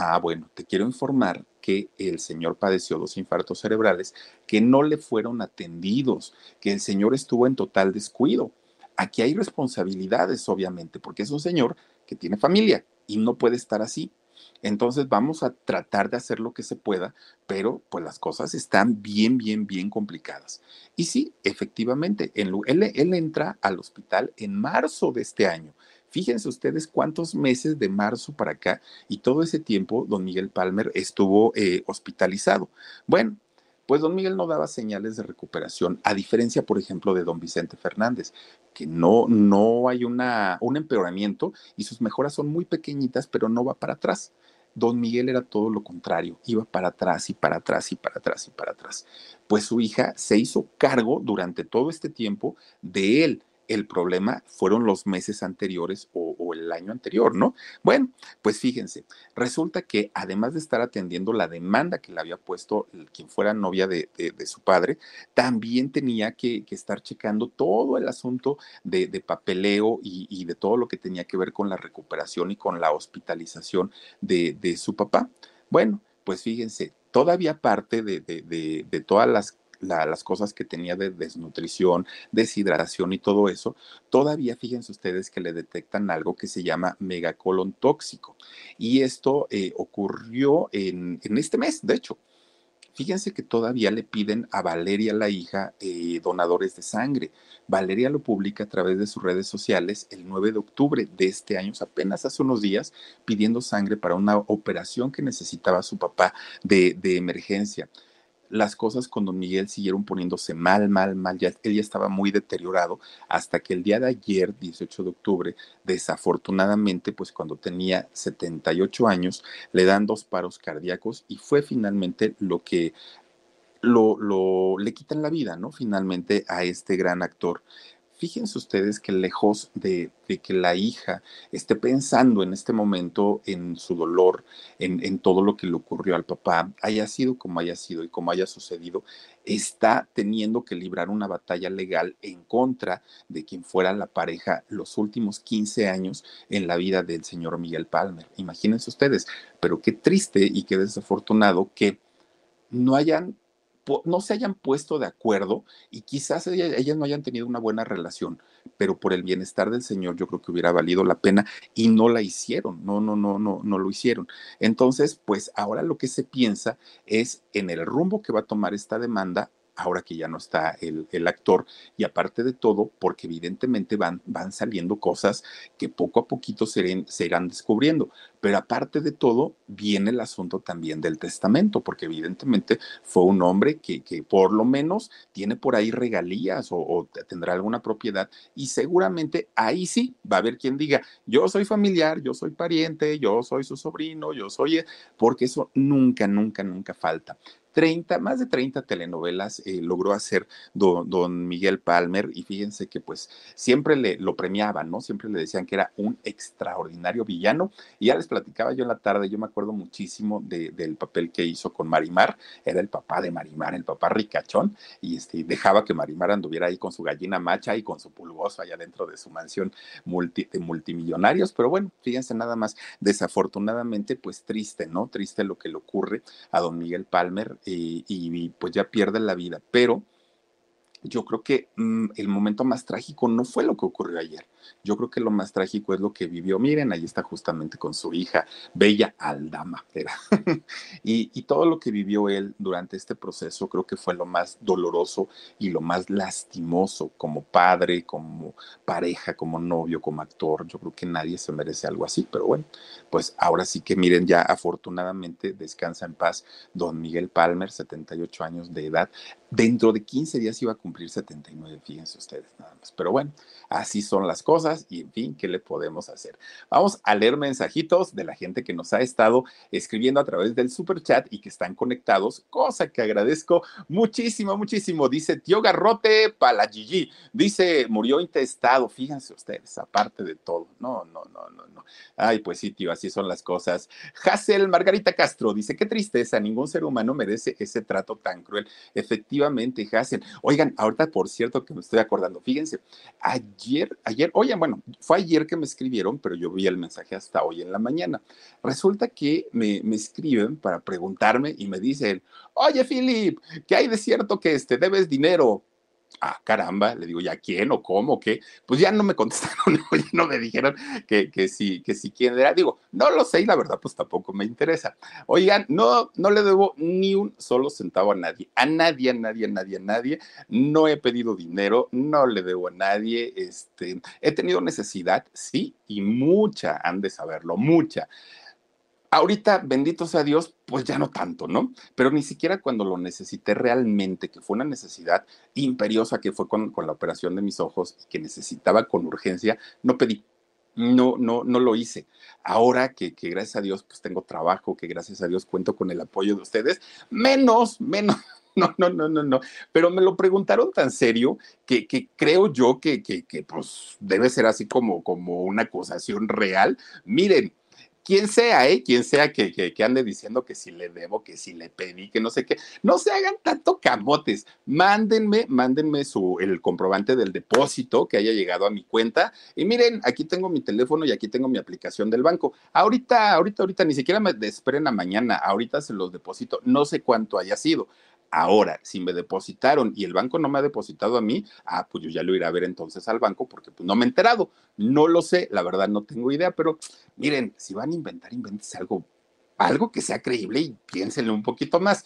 A: Ah, bueno, te quiero informar que el señor padeció dos infartos cerebrales que no le fueron atendidos, que el señor estuvo en total descuido. Aquí hay responsabilidades, obviamente, porque es un señor que tiene familia y no puede estar así. Entonces vamos a tratar de hacer lo que se pueda, pero pues las cosas están bien, bien, bien complicadas. Y sí, efectivamente, él, él entra al hospital en marzo de este año Fíjense ustedes cuántos meses de marzo para acá y todo ese tiempo don Miguel Palmer estuvo eh, hospitalizado. Bueno, pues don Miguel no daba señales de recuperación, a diferencia, por ejemplo, de don Vicente Fernández, que no, no hay una, un empeoramiento y sus mejoras son muy pequeñitas, pero no va para atrás. Don Miguel era todo lo contrario, iba para atrás y para atrás y para atrás y para atrás. Pues su hija se hizo cargo durante todo este tiempo de él el problema fueron los meses anteriores o, el año anterior, ¿no? Bueno, pues fíjense, resulta que además de estar atendiendo la demanda que le había puesto quien fuera novia de, su padre, también tenía que, estar checando todo el asunto de, papeleo y, de todo lo que tenía que ver con la recuperación y con la hospitalización de, su papá. Bueno, pues fíjense, todavía parte de todas las las cosas que tenía de desnutrición, deshidratación y todo eso, todavía fíjense ustedes que le detectan algo que se llama megacolon tóxico. Y esto eh, ocurrió en, este mes, de hecho. Fíjense que todavía le piden a Valeria, la hija, eh, donadores de sangre. Valeria lo publica a través de sus redes sociales el 9 de octubre de este año, apenas hace unos días, pidiendo sangre para una operación que necesitaba su papá de, de emergencia las cosas con don Miguel siguieron poniéndose mal, mal, mal. Ya, él ya estaba muy deteriorado hasta que el día de ayer, 18 de octubre, desafortunadamente, pues cuando tenía 78 años, le dan dos paros cardíacos y fue finalmente lo que lo, lo, le quitan la vida, ¿no? Finalmente a este gran actor. Fíjense ustedes que lejos de, que la hija esté pensando en este momento en su dolor, en, todo lo que le ocurrió al papá, haya sido como haya sido y como haya sucedido, está teniendo que librar una batalla legal en contra de quien fuera la pareja los últimos 15 años en la vida del señor Miguel Palmer. Imagínense ustedes, pero qué triste y qué desafortunado que no hayan no se hayan puesto de acuerdo y quizás ellas, no hayan tenido una buena relación, pero por el bienestar del Señor yo creo que hubiera valido la pena y no la hicieron, no, no, no, no, no lo hicieron. Entonces, pues ahora lo que se piensa es en el rumbo que va a tomar esta demanda ahora que ya no está el, actor, y aparte de todo, porque evidentemente van, van saliendo cosas que poco a poquito se, se irán descubriendo. Pero aparte de todo, viene el asunto también del testamento, porque evidentemente fue un hombre que, que por lo menos tiene por ahí regalías o, o, tendrá alguna propiedad y seguramente ahí sí va a haber quien diga, yo soy familiar, yo soy pariente, yo soy su sobrino, yo soy, porque eso nunca, nunca, nunca falta. 30, más de 30 telenovelas eh, logró hacer don, don, Miguel Palmer y fíjense que pues siempre le lo premiaban, ¿no? Siempre le decían que era un extraordinario villano y ya les platicaba yo en la tarde, yo me acuerdo muchísimo de, del papel que hizo con Marimar, era el papá de Marimar, el papá ricachón y este, dejaba que Marimar anduviera ahí con su gallina macha y con su pulgoso allá dentro de su mansión multi, multimillonarios, pero bueno, fíjense nada más, desafortunadamente pues triste, ¿no? Triste lo que le ocurre a don Miguel Palmer y, y, pues ya pierde la vida. Pero yo creo que mmm, el momento más trágico no fue lo que ocurrió ayer. Yo creo que lo más trágico es lo que vivió. Miren, ahí está justamente con su hija, Bella Aldama. Era. y, y, todo lo que vivió él durante este proceso creo que fue lo más doloroso y lo más lastimoso como padre, como pareja, como novio, como actor. Yo creo que nadie se merece algo así, pero bueno, pues ahora sí que miren, ya afortunadamente descansa en paz don Miguel Palmer, 78 años de edad. Dentro de 15 días iba a cumplir 79, fíjense ustedes nada más. Pero bueno, así son las cosas y en fin, ¿qué le podemos hacer? Vamos a leer mensajitos de la gente que nos ha estado escribiendo a través del super chat y que están conectados, cosa que agradezco muchísimo, muchísimo. Dice Tío Garrote Palagigi, dice murió intestado, fíjense ustedes, aparte de todo. No, no, no, no, no. Ay, pues sí, tío, así son las cosas. Hazel Margarita Castro dice, qué tristeza, ningún ser humano merece ese trato tan cruel. Efectivamente, Hazel. Oigan, ahorita por cierto que me estoy acordando, fíjense, ayer, ayer, oye, bueno, fue ayer que me escribieron, pero yo vi el mensaje hasta hoy en la mañana. Resulta que me, escriben para preguntarme y me dicen, oye, Philip, ¿qué hay de cierto que este, debes dinero? Ah, caramba, le digo, ¿ya quién o cómo qué? Pues ya no me contestaron, no me dijeron que, que sí, que sí quién era. Digo, no lo sé y la verdad, pues tampoco me interesa. Oigan, no, no le debo ni un solo centavo a nadie, a nadie, a nadie, a nadie, a nadie. No he pedido dinero, no le debo a nadie. Este, he tenido necesidad, sí, y mucha, han de saberlo, mucha. Ahorita, bendito sea Dios, pues ya no tanto, ¿no? Pero ni siquiera cuando lo necesité realmente, que fue una necesidad imperiosa que fue con, con la operación de mis ojos y que necesitaba con urgencia, no pedí. No, no, no lo hice. Ahora que, que gracias a Dios pues tengo trabajo, que gracias a Dios cuento con el apoyo de ustedes, menos, menos, no, no, no, no, no. Pero me lo preguntaron tan serio que, que creo yo que, que, que, pues debe ser así como, como una acusación real. Miren, quien sea, ¿eh? Quien sea que, que, ande diciendo que si le debo, que si le pedí, que no sé qué, no se hagan tanto camotes. Mándenme, mándenme su, el comprobante del depósito que haya llegado a mi cuenta. Y miren, aquí tengo mi teléfono y aquí tengo mi aplicación del banco. Ahorita, ahorita, ahorita, ni siquiera me esperen a mañana. Ahorita se los deposito. No sé cuánto haya sido. Ahora, si me depositaron y el banco no me ha depositado a mí, ah, pues yo ya lo iré a ver entonces al banco porque pues no me he enterado. No lo sé, la verdad no tengo idea, pero miren, si van a inventar, invéntense algo, algo que sea creíble y piénsenle un poquito más.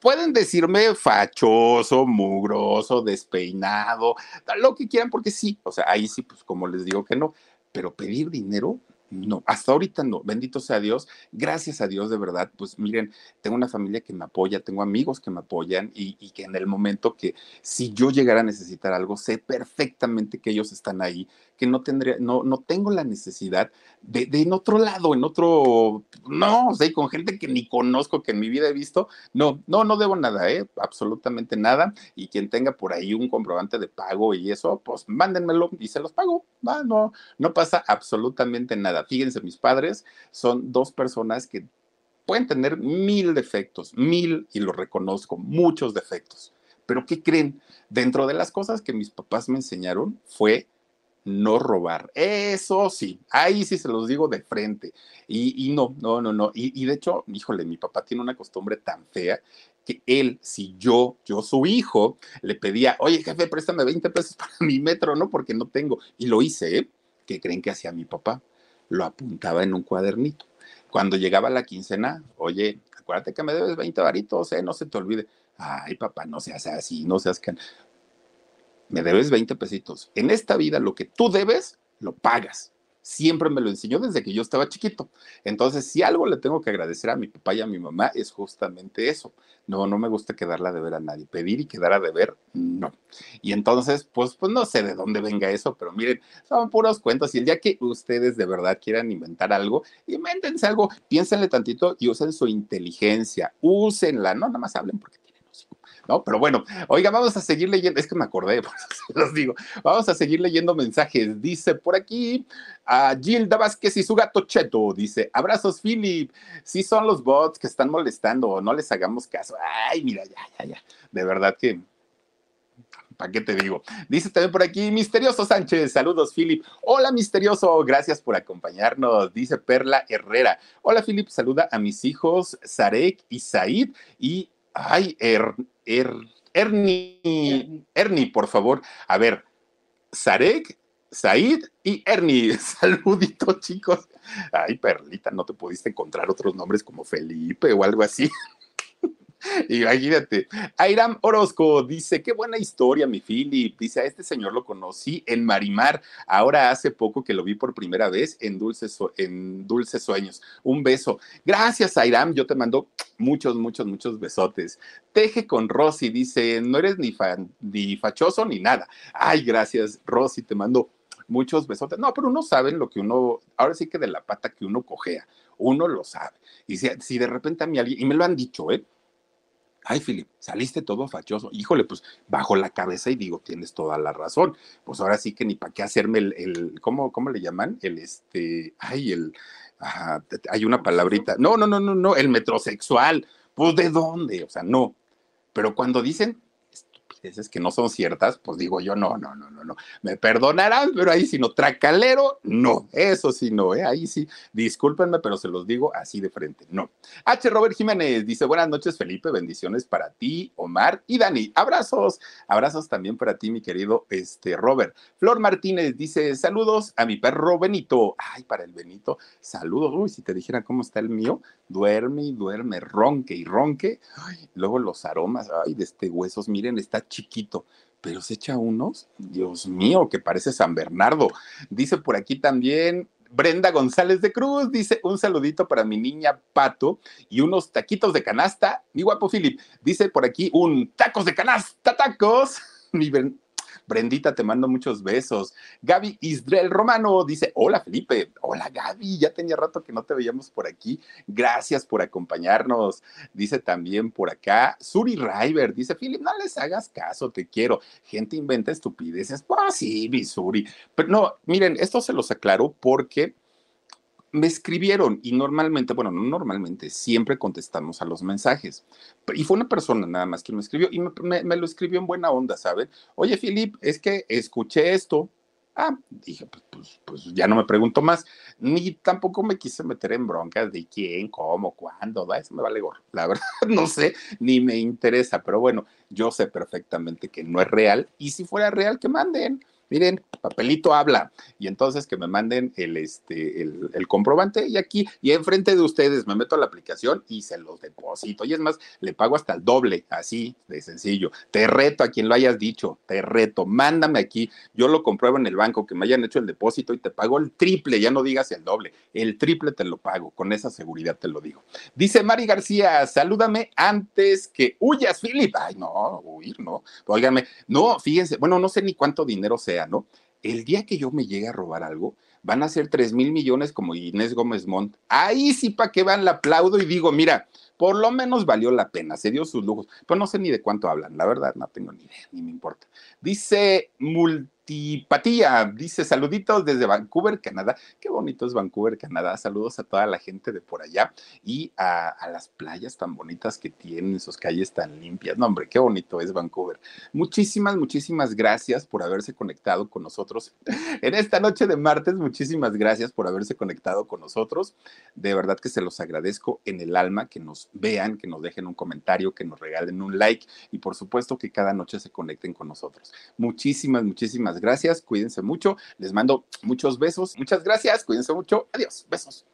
A: Pueden decirme fachoso, mugroso, despeinado, lo que quieran, porque sí, o sea, ahí sí, pues como les digo que no, pero pedir dinero, no, hasta ahorita no, bendito sea Dios, gracias a Dios de verdad, pues miren, tengo una familia que me apoya, tengo amigos que me apoyan y, y, que en el momento que si yo llegara a necesitar algo, sé perfectamente que ellos están ahí, que no tendría, no, no tengo la necesidad de, de en otro lado, en otro, no, o sea, con gente que ni conozco, que en mi vida he visto, no, no, no debo nada, ¿eh? absolutamente nada, y quien tenga por ahí un comprobante de pago y eso, pues mándenmelo y se los pago, no, no, no pasa absolutamente nada. Fíjense, mis padres son dos personas que pueden tener mil defectos, mil, y lo reconozco, muchos defectos. Pero ¿qué creen? Dentro de las cosas que mis papás me enseñaron fue no robar. Eso sí, ahí sí se los digo de frente. Y, y no, no, no, no. Y, y, de hecho, híjole, mi papá tiene una costumbre tan fea que él, si yo, yo su hijo, le pedía, oye jefe, préstame 20 pesos para mi metro, ¿no? Porque no tengo. Y lo hice, ¿eh? ¿Qué creen que hacía mi papá? Lo apuntaba en un cuadernito. Cuando llegaba la quincena, oye, acuérdate que me debes 20 varitos, ¿eh? No se te olvide Ay, papá, no seas así, no seas que... Me debes 20 pesitos. En esta vida lo que tú debes, lo pagas siempre me lo enseñó desde que yo estaba chiquito. Entonces, si algo le tengo que agradecer a mi papá y a mi mamá es justamente eso. No, no me gusta quedarla de ver a nadie. Pedir y quedar a deber, no. Y entonces, pues, pues no sé de dónde venga eso, pero miren, son puros cuentos. Y el día que ustedes de verdad quieran inventar algo, invéntense algo, piénsenle tantito y usen su inteligencia, úsenla, no nada más hablen porque ¿no? Pero bueno, oiga, vamos a seguir leyendo, es que me acordé, los digo, vamos a seguir leyendo mensajes. Dice por aquí a Gilda Vázquez y su gato Cheto, dice, abrazos Philip, si son los bots que están molestando, no les hagamos caso. Ay, mira, ya, ya, ya, de verdad que... ¿Para qué te digo? Dice también por aquí, Misterioso Sánchez, saludos Philip. Hola Misterioso, gracias por acompañarnos. Dice Perla Herrera. Hola Philip, saluda a mis hijos Sarek y Said y Ay, er, er, Ernie, Ernie, por favor. A ver, Sarek, Said y Ernie. Saludito, chicos. Ay, Perlita, no te pudiste encontrar otros nombres como Felipe o algo así. Imagínate. Airam Orozco dice: Qué buena historia, mi Philip. Dice: A este señor lo conocí en Marimar. Ahora hace poco que lo vi por primera vez en Dulces, en Dulces Sueños. Un beso. Gracias, Airam. Yo te mando muchos, muchos, muchos besotes. Teje con Rosy. Dice: No eres ni, ni fachoso ni nada. Ay, gracias, Rosy. Te mando muchos besotes. No, pero uno sabe lo que uno, ahora sí que de la pata que uno cojea, uno lo sabe. Y si, si de repente a mí alguien, y me lo han dicho, ¿eh? Ay, Philip, saliste todo fachoso. Híjole, pues bajo la cabeza y digo, tienes toda la razón. Pues ahora sí que ni para qué hacerme el, el ¿cómo, ¿cómo, le llaman? El, este, ay, el, hay una palabrita. No, no, no, no, no, el metrosexual. Pues de dónde, o sea, no. Pero cuando dicen, es que no son ciertas, pues digo yo, no, no, no, no, no. Me perdonarán, pero ahí sí no. Tracalero, no. Eso sí no, ¿eh? Ahí sí. Discúlpenme, pero se los digo así de frente, no. H. Robert Jiménez dice, buenas noches, Felipe. Bendiciones para ti, Omar y Dani. Abrazos. Abrazos también para ti, mi querido este, Robert. Flor Martínez dice, saludos a mi perro Benito. Ay, para el Benito, saludos. Uy, si te dijera cómo está el mío, duerme y duerme, ronque y ronque. Ay, luego los aromas, ay, de este huesos, miren, está chiquito, pero se echa unos, Dios mío, que parece San Bernardo. Dice por aquí también Brenda González de Cruz dice un saludito para mi niña Pato y unos taquitos de canasta. Mi guapo Philip dice por aquí un tacos de canasta, tacos. Mi, Brendita, te mando muchos besos. Gaby Isdrel Romano dice, hola Felipe, hola Gaby, ya tenía rato que no te veíamos por aquí. Gracias por acompañarnos. Dice también por acá, Suri River, dice, Philip, no les hagas caso, te quiero. Gente inventa estupideces. Pues sí, Suri. Pero no, miren, esto se los aclaro porque me escribieron y normalmente, bueno, no normalmente, siempre contestamos a los mensajes. Y fue una persona nada más que me escribió y me, lo escribió en buena onda, ¿saben? Oye, Filip, es que escuché esto. Ah, dije, pues, pues, pues, ya no me pregunto más. Ni tampoco me quise meter en broncas de quién, cómo, cuándo, ¿va? eso me vale gorro. La verdad, no sé, ni me interesa, pero bueno, yo sé perfectamente que no es real y si fuera real, que manden miren, papelito habla. Y entonces que me manden el, este, el, comprobante y aquí, y enfrente de ustedes me meto a la aplicación y se los deposito. Y es más, le pago hasta el doble, así de sencillo. Te reto a quien lo hayas dicho, te reto, mándame aquí, yo lo compruebo en el banco, que me hayan hecho el depósito y te pago el triple, ya no digas el doble, el triple te lo pago, con esa seguridad te lo digo. Dice Mari García, salúdame antes que huyas, Philip. Ay, no, huir, no. Óigame, no, fíjense, bueno, no sé ni cuánto dinero sea El día que yo me llegue a robar algo, van a ser 3 mil millones como Inés Gómez Montt. Ahí sí, para que van, la aplaudo y digo, mira, por lo menos valió la pena, se dio sus lujos. Pero no sé ni de cuánto hablan, la verdad, no tengo ni idea, ni me importa. Dice Multipatía, dice saluditos desde Vancouver, Canadá. Qué bonito es Vancouver, Canadá. Saludos a toda la gente de por allá y a, a las playas tan bonitas que tienen, sus calles tan limpias. No, hombre, qué bonito es Vancouver. Muchísimas, muchísimas gracias por haberse conectado con nosotros en esta noche de martes. Muchísimas gracias por haberse conectado con nosotros. De verdad que se los agradezco en el alma que nos vean, que nos dejen un comentario, que nos regalen un like y por supuesto que cada noche se conecten con nosotros. Muchísimas, gracias. Cuídense mucho. Les mando muchos besos. Muchas gracias. Cuídense mucho. Adiós. Besos.